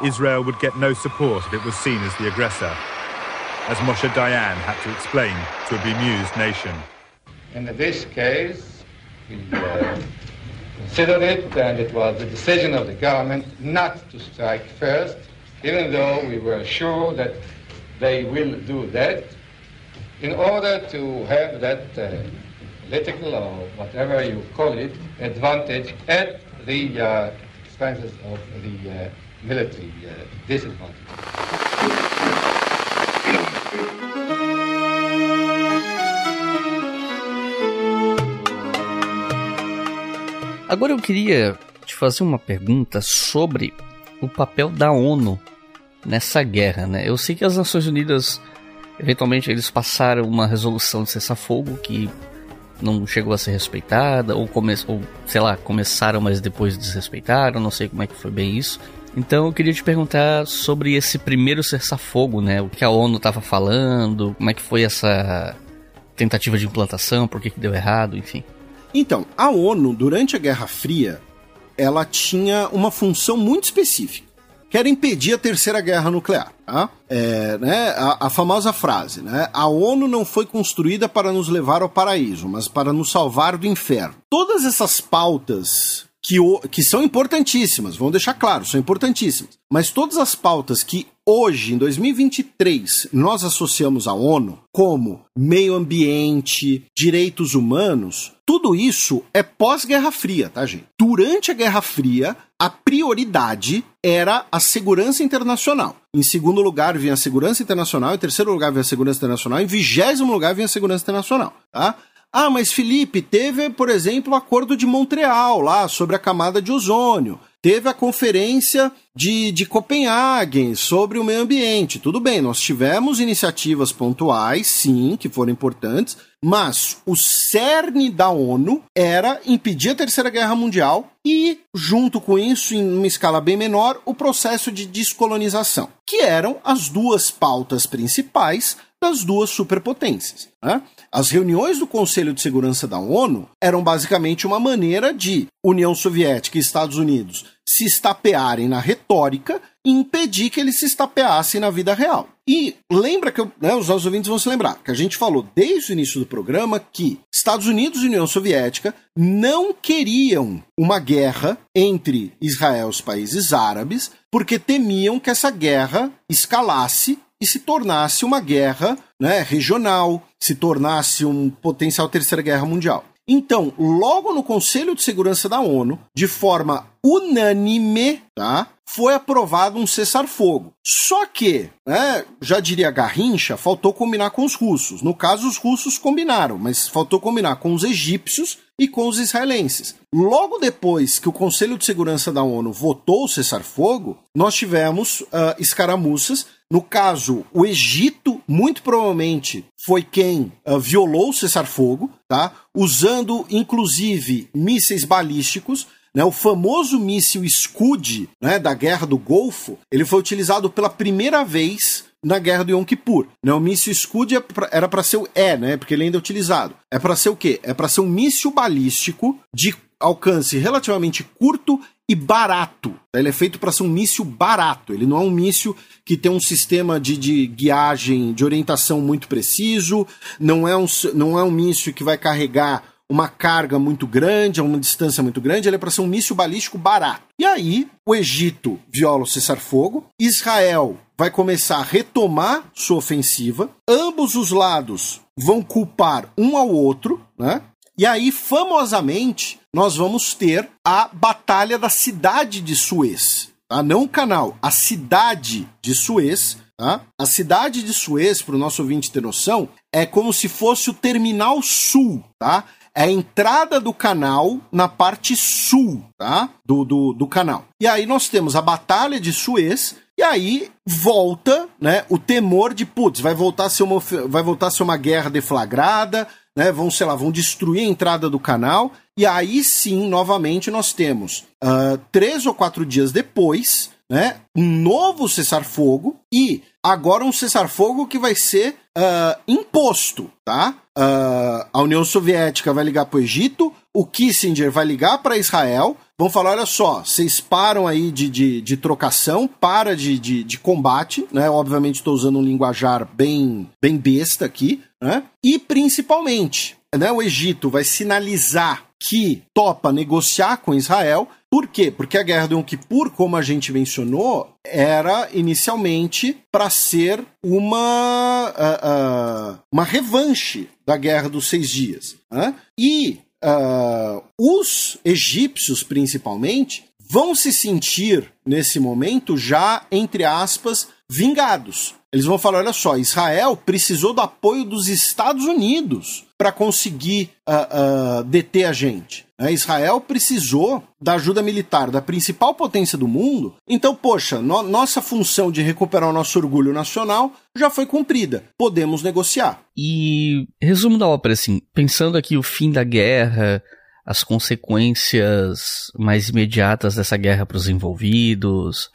Speaker 4: Israel would get no support if it was seen as the aggressor, as Moshe Dayan had to explain to a bemused nation.
Speaker 6: In this case, we uh, considered it, and it was the decision of the government not to strike first, even though we were sure that they will do that in order to have that uh, political or whatever you call it advantage at the uh, expenses of the uh, military uh, disadvantage.
Speaker 2: Agora eu queria te fazer uma pergunta sobre o papel da ONU nessa guerra, né? Eu sei que as Nações Unidas, eventualmente, eles passaram uma resolução de cessar-fogo que não chegou a ser respeitada, ou, come ou sei lá, começaram, mas depois desrespeitaram, não sei como é que foi bem isso. Então eu queria te perguntar sobre esse primeiro cessar-fogo, né? O que a ONU estava falando, como é que foi essa tentativa de implantação, por que, que deu errado, enfim.
Speaker 3: Então, a ONU, durante a Guerra Fria, ela tinha uma função muito específica, que era impedir a terceira guerra nuclear. Tá? É, né, a, a, famosa frase, né? A ONU não foi construída para nos levar ao paraíso, mas para nos salvar do inferno. Todas essas pautas que, o, que são importantíssimas, vamos deixar claro, são importantíssimas. Mas todas as pautas que hoje, em 2023, nós associamos à ONU, como meio ambiente, direitos humanos, tudo isso é pós-Guerra Fria, tá, gente? Durante a Guerra Fria, a prioridade era a segurança internacional. Em segundo lugar vinha a segurança internacional, em terceiro lugar vinha a segurança internacional, em vigésimo lugar vinha a segurança internacional, tá? Ah, mas Felipe, teve, por exemplo, o Acordo de Montreal lá sobre a camada de ozônio. Teve a conferência de, de Copenhague sobre o meio ambiente. Tudo bem, nós tivemos iniciativas pontuais, sim, que foram importantes, mas o cerne da ONU era impedir a Terceira Guerra Mundial e, junto com isso, em uma escala bem menor, o processo de descolonização, que eram as duas pautas principais das duas superpotências. Né? As reuniões do Conselho de Segurança da ONU eram basicamente uma maneira de União Soviética e Estados Unidos se estapearem na retórica e impedir que eles se estapeassem na vida real. E lembra que né, os nossos ouvintes vão se lembrar que a gente falou desde o início do programa que Estados Unidos e União Soviética não queriam uma guerra entre Israel e os países árabes porque temiam que essa guerra escalasse e se tornasse uma guerra né, regional, se tornasse um potencial terceira guerra mundial. Então, logo no Conselho de Segurança da ONU, de forma unânime, tá? Foi aprovado um cessar-fogo. Só que, né, já diria Garrincha, faltou combinar com os russos. No caso, os russos combinaram, mas faltou combinar com os egípcios e com os israelenses. Logo depois que o Conselho de Segurança da ONU votou o cessar-fogo, nós tivemos uh, escaramuças. No caso, o Egito, muito provavelmente, foi quem uh, violou o cessar-fogo, tá? usando inclusive mísseis balísticos. Né, o famoso míssil Scud né, da Guerra do Golfo, ele foi utilizado pela primeira vez na guerra do Yom Kippur. Né? O míssil Scud é era para ser o é, né? Porque ele ainda é utilizado. É para ser o quê? É para ser um míssil balístico de alcance relativamente curto e barato. Ele é feito para ser um míssil barato. Ele não é um míssil que tem um sistema de, de guiagem, de orientação muito preciso. Não é um, não é um míssil que vai carregar uma carga muito grande, a uma distância muito grande, ele é para ser um míssil balístico barato. E aí, o Egito viola o cessar-fogo, Israel vai começar a retomar sua ofensiva, ambos os lados vão culpar um ao outro, né? E aí, famosamente, nós vamos ter a Batalha da Cidade de Suez. Tá? Não o canal, a cidade de Suez. Tá? A cidade de Suez, para o nosso ouvinte ter noção, é como se fosse o terminal sul. Tá? é a entrada do canal na parte sul, tá? Do, do, do canal. E aí nós temos a Batalha de Suez, e aí volta, né, o temor de, putz, vai voltar a ser uma, vai voltar a ser uma guerra deflagrada, né, vão, sei lá, vão destruir a entrada do canal, e aí sim, novamente, nós temos uh, três ou quatro dias depois, né, um novo cessar-fogo e agora um cessar-fogo que vai ser uh, imposto, tá? Uh, a União Soviética vai ligar para o Egito, o Kissinger vai ligar para Israel, vão falar: olha só, vocês param aí de, de, de trocação, para de, de, de combate, né? Obviamente estou usando um linguajar bem, bem besta aqui, né? E principalmente, né, o Egito vai sinalizar que topa negociar com Israel. Por quê? Porque a guerra do Yom Kippur, como a gente mencionou, era inicialmente para ser uma, uh, uh, uma revanche da guerra dos seis dias. Né? E uh, os egípcios, principalmente, vão se sentir, nesse momento, já, entre aspas, vingados. Eles vão falar: olha só, Israel precisou do apoio dos Estados Unidos para conseguir uh, uh, deter a gente. Né? Israel precisou da ajuda militar da principal potência do mundo. Então, poxa, no nossa função de recuperar o nosso orgulho nacional já foi cumprida. Podemos negociar.
Speaker 2: E resumo da ópera, assim, pensando aqui o fim da guerra, as consequências mais imediatas dessa guerra para os envolvidos.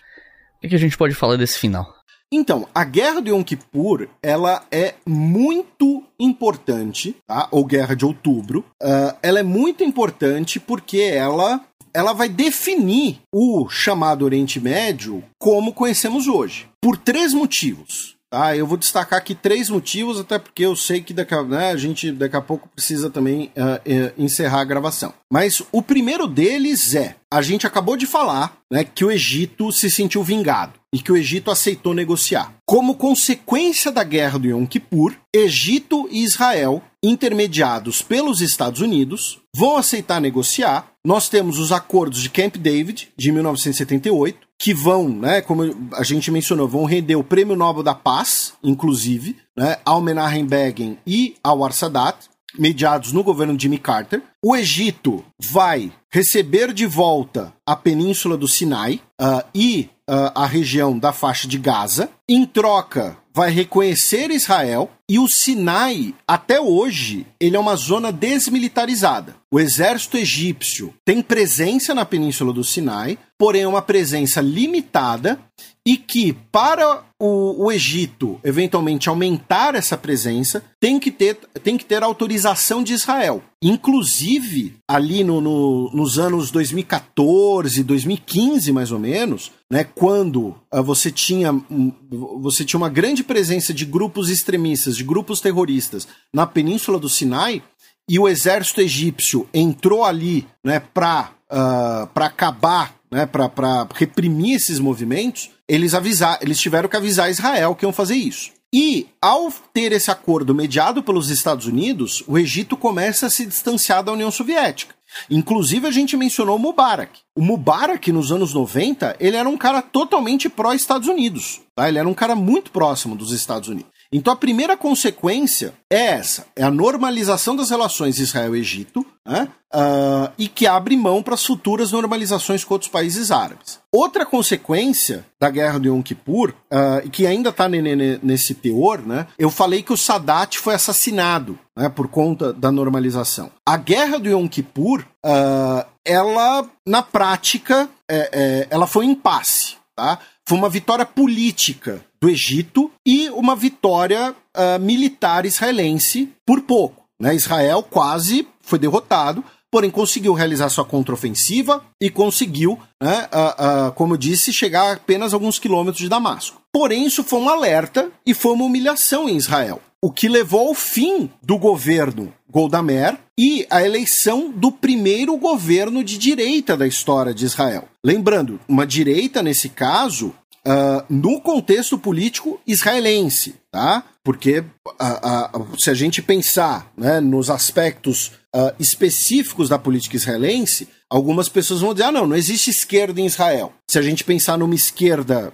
Speaker 2: O que a gente pode falar desse final?
Speaker 3: Então, a Guerra de Yom Kippur, ela é muito importante, tá? Ou Guerra de Outubro. Uh, ela é muito importante porque ela ela vai definir o chamado Oriente Médio como conhecemos hoje. Por três motivos. Tá, eu vou destacar aqui três motivos, até porque eu sei que daqui a, né, a gente daqui a pouco precisa também uh, encerrar a gravação. Mas o primeiro deles é: a gente acabou de falar né, que o Egito se sentiu vingado e que o Egito aceitou negociar. Como consequência da guerra do Yom Kippur, Egito e Israel, intermediados pelos Estados Unidos, vão aceitar negociar. Nós temos os acordos de Camp David, de 1978, que vão, né, como a gente mencionou, vão render o Prêmio Nobel da Paz, inclusive, né, ao Menachem e ao Arsadat, mediados no governo de Jimmy Carter. O Egito vai receber de volta a península do Sinai uh, e uh, a região da faixa de Gaza. Em troca, vai reconhecer Israel e o Sinai, até hoje, ele é uma zona desmilitarizada. O exército egípcio tem presença na península do Sinai, porém é uma presença limitada e que, para o, o, Egito eventualmente aumentar essa presença, tem que ter, tem que ter autorização de Israel. Inclusive, ali no, no, nos anos 2014, 2015, mais ou menos, né, quando uh, você, tinha, um, você tinha uma grande presença de grupos extremistas, de grupos terroristas na península do Sinai, e o exército egípcio entrou ali né, para uh, acabar né, para reprimir esses movimentos, eles avisar, eles tiveram que avisar Israel que iam fazer isso. E ao ter esse acordo mediado pelos Estados Unidos, o Egito começa a se distanciar da União Soviética. Inclusive a gente mencionou o Mubarak. O Mubarak nos anos 90, ele era um cara totalmente pró-Estados Unidos, tá? Ele era um cara muito próximo dos Estados Unidos. Então a primeira consequência é essa: é a normalização das relações Israel-Egito né? uh, e que abre mão para as futuras normalizações com outros países árabes. Outra consequência da guerra de Yom Kippur, uh, que ainda está nesse teor, né? eu falei que o Sadat foi assassinado né, por conta da normalização. A guerra do Yom Kippur, uh, ela, na prática, é, é, ela foi um impasse. Tá? Foi uma vitória política do Egito e uma vitória uh, militar israelense por pouco. Né? Israel quase foi derrotado, porém conseguiu realizar sua contraofensiva e conseguiu, né, uh, uh, como eu disse, chegar a apenas alguns quilômetros de Damasco. Porém, isso foi um alerta e foi uma humilhação em Israel, o que levou ao fim do governo Golda Meir e a eleição do primeiro governo de direita da história de Israel. Lembrando, uma direita, nesse caso, uh, no contexto político israelense, tá? Porque uh, uh, se a gente pensar né, nos aspectos específicos da política israelense, algumas pessoas vão dizer: ah, não, não existe esquerda em Israel. Se a gente pensar numa esquerda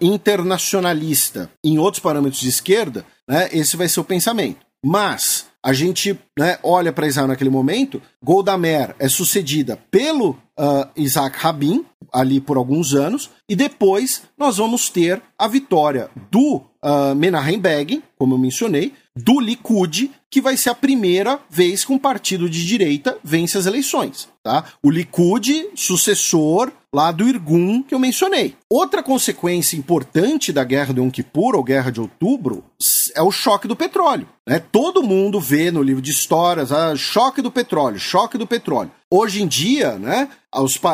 Speaker 3: internacionalista em outros parâmetros de esquerda, né, esse vai ser o pensamento. Mas a gente né, olha para Israel naquele momento, Golda Meir é sucedida pelo uh, Isaac Rabin, ali por alguns anos, e depois nós vamos ter a vitória do uh, Menachem Begin, como eu mencionei, do Likud, que vai ser a primeira vez que um partido de direita vence as eleições. Tá? O Likud, sucessor lá do Irgun que eu mencionei. Outra consequência importante da guerra de Yom Kippur, ou guerra de outubro, é o choque do petróleo. Né? Todo mundo vê no livro de histórias ah, choque do petróleo, choque do petróleo. Hoje em dia, né,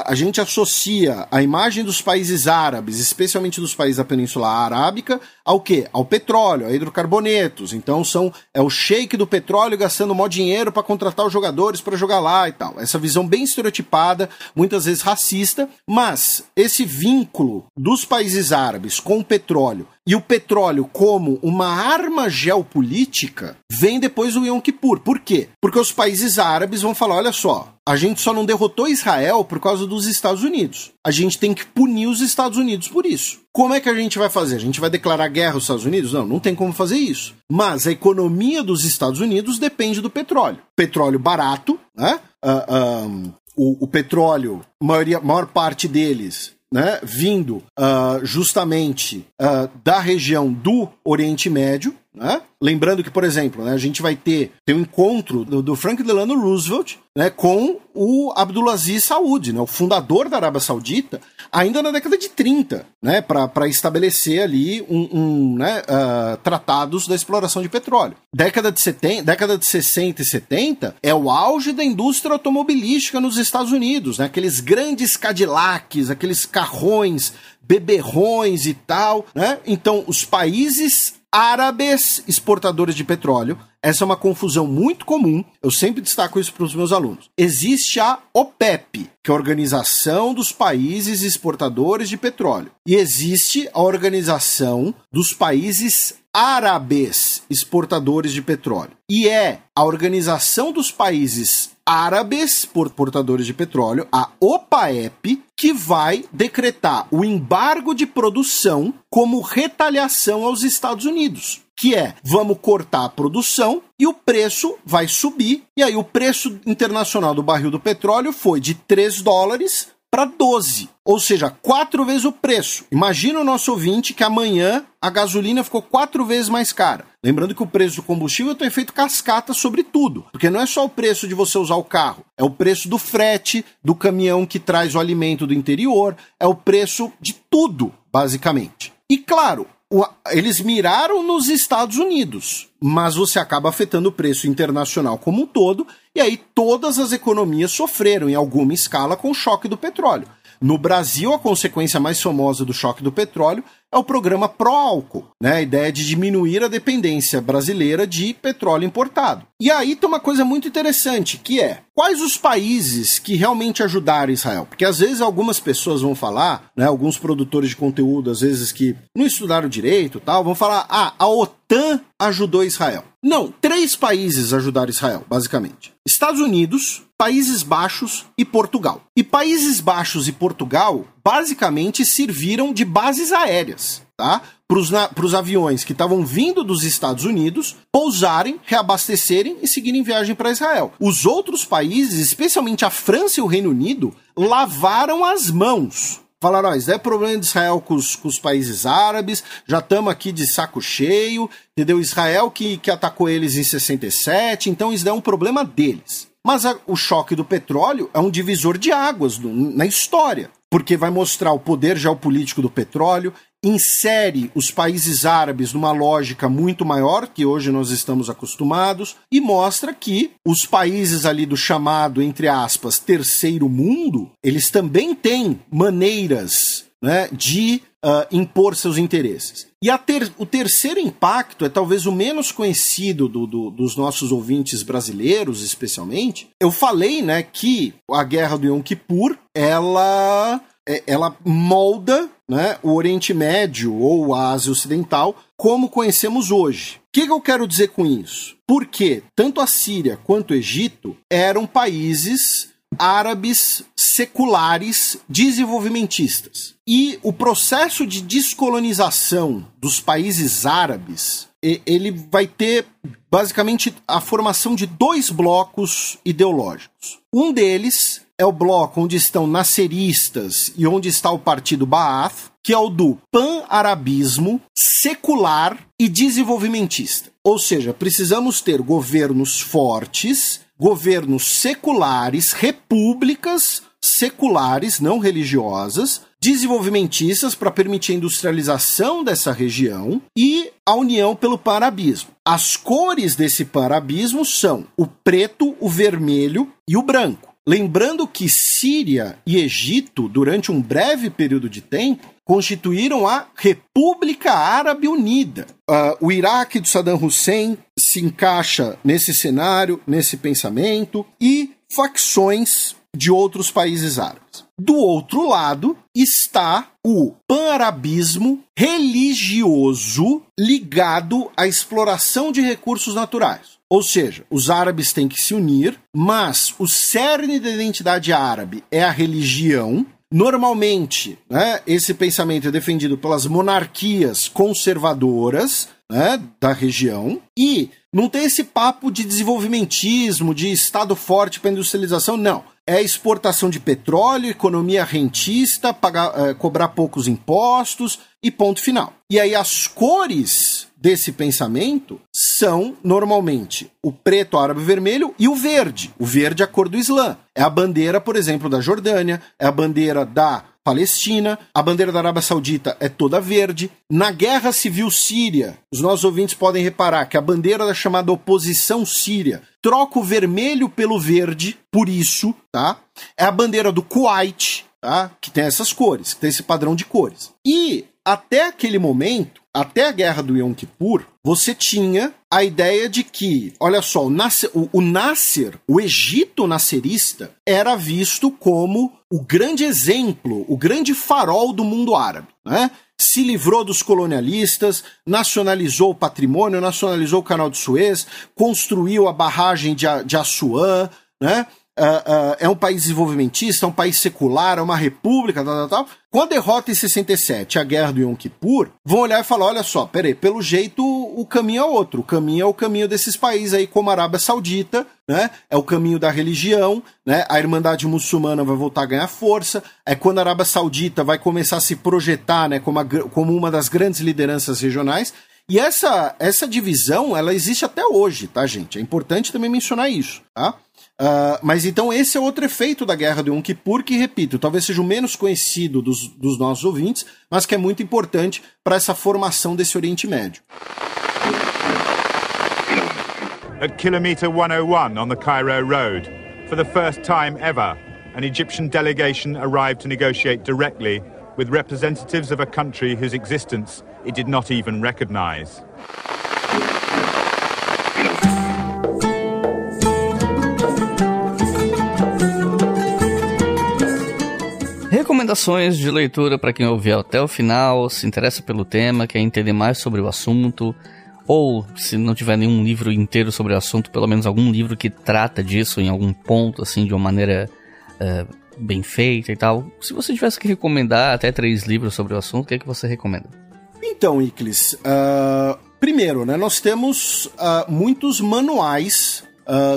Speaker 3: a gente associa a imagem dos países árabes, especialmente dos países da Península Arábica, ao quê? Ao petróleo, a hidrocarbonetos. Então são é o shake do petróleo gastando mó dinheiro para contratar os jogadores para jogar lá e tal. Essa visão bem bem estereotipada, muitas vezes racista, mas esse vínculo dos países árabes com o petróleo e o petróleo como uma arma geopolítica vem depois do Yom Kippur. Por quê? Porque os países árabes vão falar: olha só, a gente só não derrotou Israel por causa dos Estados Unidos. A gente tem que punir os Estados Unidos por isso. Como é que a gente vai fazer? A gente vai declarar guerra aos Estados Unidos? Não, não tem como fazer isso. Mas a economia dos Estados Unidos depende do petróleo. Petróleo barato, né? Uh, um, o, o, petróleo, maioria, maior parte deles né, vindo uh, justamente uh, da região do Oriente Médio, né? Lembrando que, por exemplo, né, a gente vai ter, ter um encontro do, do Frank Delano Roosevelt né, com o Abdulaziz Saud, né, o fundador da Arábia Saudita, ainda na década de 30, né, para estabelecer ali um, um né, uh, tratados da exploração de petróleo. Década de, 70, década de 60 e 70 é o auge da indústria automobilística nos Estados Unidos, né, aqueles grandes Cadillacs, aqueles carrões, beberrões e tal. Né? Então, os países árabes exportadores de petróleo. Essa é uma confusão muito comum, eu sempre destaco isso para os meus alunos. Existe a OPEP, que é a Organização dos Países Exportadores de Petróleo, e existe a Organização dos Países Árabes Exportadores de Petróleo. E é a Organização dos Países Árabes Portadores de Petróleo, a OPAEP, que vai decretar o embargo de produção como retaliação aos Estados Unidos. Que é, vamos cortar a produção e o preço vai subir. E aí, o preço internacional do barril do petróleo foi de 3 dólares para 12, ou seja, quatro vezes o preço. Imagina o nosso ouvinte que amanhã a gasolina ficou quatro vezes mais cara. Lembrando que o preço do combustível tem efeito cascata sobre tudo, porque não é só o preço de você usar o carro, é o preço do frete, do caminhão que traz o alimento do interior, é o preço de tudo, basicamente. E claro, eles miraram nos Estados Unidos, mas você acaba afetando o preço internacional como um todo, e aí todas as economias sofreram em alguma escala com o choque do petróleo. No Brasil, a consequência mais famosa do choque do petróleo é o programa pró-álcool, né? A ideia de diminuir a dependência brasileira de petróleo importado. E aí tem uma coisa muito interessante, que é quais os países que realmente ajudaram Israel? Porque às vezes algumas pessoas vão falar, né, alguns produtores de conteúdo, às vezes que não estudaram direito, tal, vão falar: "Ah, a OTAN ajudou Israel". Não, três países ajudaram Israel, basicamente. Estados Unidos, Países Baixos e Portugal. E Países Baixos e Portugal basicamente serviram de bases aéreas, tá? Para os aviões que estavam vindo dos Estados Unidos pousarem, reabastecerem e seguirem viagem para Israel. Os outros países, especialmente a França e o Reino Unido, lavaram as mãos Falaram, ó, isso é problema de Israel com os, com os países árabes, já estamos aqui de saco cheio, entendeu? Israel que, que atacou eles em 67, então isso é um problema deles. Mas a, o choque do petróleo é um divisor de águas na história, porque vai mostrar o poder geopolítico do petróleo, insere os países árabes numa lógica muito maior que hoje nós estamos acostumados e mostra que os países ali do chamado, entre aspas, terceiro mundo, eles também têm maneiras né, de uh, impor seus interesses. E ter, o terceiro impacto é talvez o menos conhecido do, do, dos nossos ouvintes brasileiros, especialmente. Eu falei né, que a guerra do Yom Kippur ela, é, ela molda né, o Oriente Médio ou a Ásia Ocidental como conhecemos hoje. O que, que eu quero dizer com isso? Porque tanto a Síria quanto o Egito eram países árabes seculares desenvolvimentistas. E o processo de descolonização dos países árabes, ele vai ter basicamente a formação de dois blocos ideológicos. Um deles é o bloco onde estão nasceristas e onde está o partido Baath, que é o do pan-arabismo secular e desenvolvimentista. Ou seja, precisamos ter governos fortes governos seculares, repúblicas seculares, não religiosas, desenvolvimentistas para permitir a industrialização dessa região e a união pelo parabismo. As cores desse parabismo são o preto, o vermelho e o branco. Lembrando que Síria e Egito, durante um breve período de tempo, constituíram a República Árabe Unida. Uh, o Iraque de Saddam Hussein se encaixa nesse cenário, nesse pensamento, e facções de outros países árabes. Do outro lado está o panarabismo religioso ligado à exploração de recursos naturais. Ou seja, os árabes têm que se unir, mas o cerne da identidade árabe é a religião. Normalmente, né, esse pensamento é defendido pelas monarquias conservadoras né, da região e não tem esse papo de desenvolvimentismo, de Estado forte para industrialização, não. É exportação de petróleo, economia rentista, pagar, é, cobrar poucos impostos e ponto final. E aí as cores desse pensamento são normalmente o preto árabe vermelho e o verde. O verde é a cor do Islã. É a bandeira, por exemplo, da Jordânia, é a bandeira da Palestina, a bandeira da Arábia Saudita é toda verde. Na Guerra Civil Síria, os nossos ouvintes podem reparar que a bandeira da chamada oposição síria troca o vermelho pelo verde, por isso, tá? É a bandeira do Kuwait, tá? Que tem essas cores, que tem esse padrão de cores. E até aquele momento, até a guerra do Yom Kippur, você tinha a ideia de que, olha só, o, Nasser, o, o Nasser, o Egito nasserista, era visto como o grande exemplo, o grande farol do mundo árabe. Né? Se livrou dos colonialistas, nacionalizou o patrimônio, nacionalizou o canal de Suez, construiu a barragem de, de Assuã, né? Uh, é um país desenvolvimentista, é um país secular, é uma república, tal, tal, tal. Com a derrota em 67, a guerra do Yom Kippur, vão olhar e falar: olha só, peraí, pelo jeito o caminho é outro. O caminho é o caminho desses países aí, como a Arábia Saudita, né? É o caminho da religião, né? A Irmandade Muçulmana vai voltar a ganhar força. É quando a Arábia Saudita vai começar a se projetar, né, como, a, como uma das grandes lideranças regionais. E essa, essa divisão, ela existe até hoje, tá, gente? É importante também mencionar isso, tá? Uh, mas então esse é outro efeito da guerra do Yom Kippur, que, repito, talvez seja o menos conhecido dos, dos nossos ouvintes, mas que é muito importante para essa formação desse Oriente Médio.
Speaker 4: At kilometer 101 on the Cairo Road, for the first time ever, an Egyptian delegation arrived to negotiate directly with representatives of a country whose existence it did not even recognize.
Speaker 2: Recomendações de leitura para quem ouviu até o final, se interessa pelo tema, quer entender mais sobre o assunto, ou se não tiver nenhum livro inteiro sobre o assunto, pelo menos algum livro que trata disso em algum ponto, assim, de uma maneira uh, bem feita e tal. Se você tivesse que recomendar até três livros sobre o assunto, o que é que você recomenda?
Speaker 3: Então, Iclis, uh, primeiro, né, nós temos uh, muitos manuais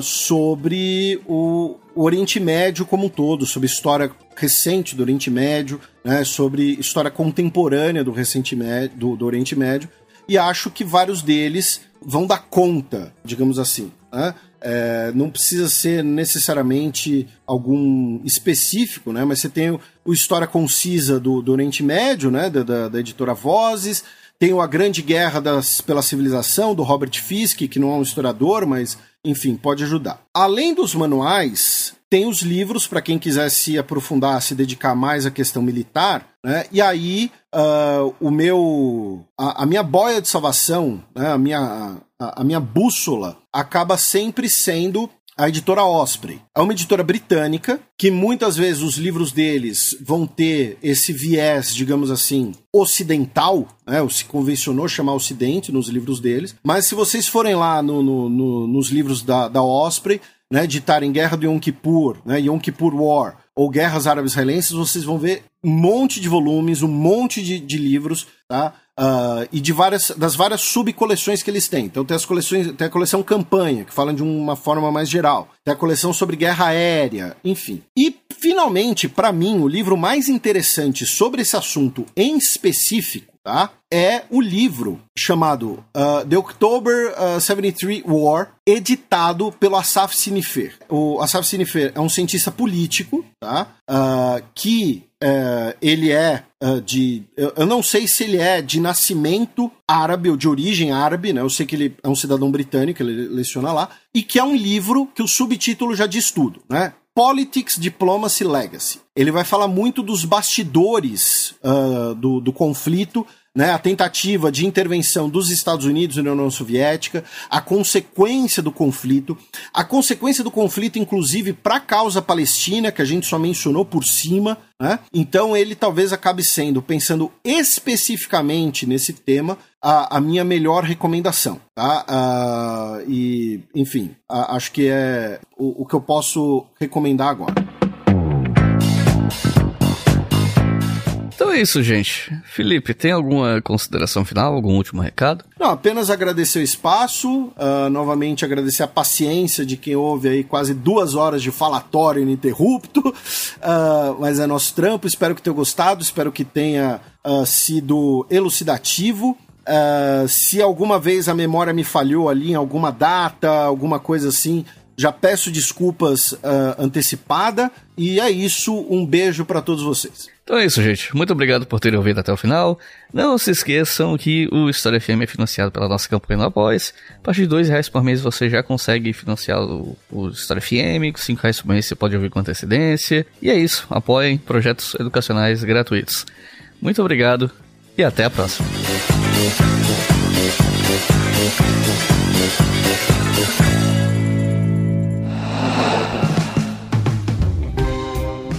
Speaker 3: sobre o, o Oriente Médio como um todo, sobre história recente do Oriente Médio, né, sobre história contemporânea do, recente do, do, Oriente Médio, e acho que vários deles vão dar conta, digamos assim. Né? É, não precisa ser necessariamente algum específico, né? mas você tem o, o História Concisa do, do Oriente Médio, né? da, da, da editora Vozes, tem A Grande Guerra das, pela Civilização, do Robert Fiske, que não é um historiador, mas, enfim, pode ajudar. Além dos manuais, tem os livros para quem quiser se aprofundar, se dedicar mais à questão militar, né? E aí uh, o meu, a, a, minha boia de salvação, né? a minha, a, a minha bússola acaba sempre sendo a editora Osprey. É uma editora britânica que muitas vezes os livros deles vão ter esse viés, digamos assim, ocidental, né? Se convencionou chamar Ocidente nos livros deles. Mas se vocês forem lá no, no, no, nos livros da, da Osprey, né, de estar em Guerra do Yom Kippur, né, Yom Kippur War, ou Guerras Árabes-Israelenses, vocês vão ver um monte de volumes, um monte de, de livros, tá? Uh, e de várias, das várias subcoleções que eles têm. Então tem as coleções, tem a coleção campanha, que fala de uma forma mais geral. Tem a coleção sobre guerra aérea, enfim. E finalmente, para mim, o livro mais interessante sobre esse assunto em específico tá? É o livro chamado uh, The October uh, 73 War, editado pelo Asaf Sinifer. O Asaf Sinifer é um cientista político, tá? Uh, que uh, ele é uh, de. Eu não sei se ele é de nascimento árabe ou de origem árabe, né? Eu sei que ele é um cidadão britânico, ele leciona lá, e que é um livro que o subtítulo já diz tudo, né? Politics, Diplomacy, Legacy. Ele vai falar muito dos bastidores uh, do, do conflito né, a tentativa de intervenção dos Estados Unidos na União Soviética, a consequência do conflito, a consequência do conflito, inclusive, para a causa palestina, que a gente só mencionou por cima. Né? Então, ele talvez acabe sendo, pensando especificamente nesse tema, a, a minha melhor recomendação. Tá? Uh, e, enfim, uh, acho que é o, o que eu posso recomendar agora.
Speaker 2: Então é isso, gente. Felipe, tem alguma consideração final, algum último recado?
Speaker 3: Não, apenas agradecer o espaço, uh, novamente agradecer a paciência de quem ouve aí quase duas horas de falatório ininterrupto, uh, mas é nosso trampo, espero que tenha gostado, espero que tenha uh, sido elucidativo. se alguma vez a memória me falhou ali em alguma data, alguma coisa assim, já peço desculpas antecipada. E é isso, um beijo para todos vocês.
Speaker 2: Então é isso, gente. Muito obrigado por terem ouvido até o final. Não se esqueçam que o História FM é financiado pela nossa campanha no Após. A partir de dois reais por mês você já consegue financiar o, o História FM. Com cinco reais por mês você pode ouvir com antecedência. E é isso. Apoiem projetos educacionais gratuitos. Muito obrigado e até a próxima.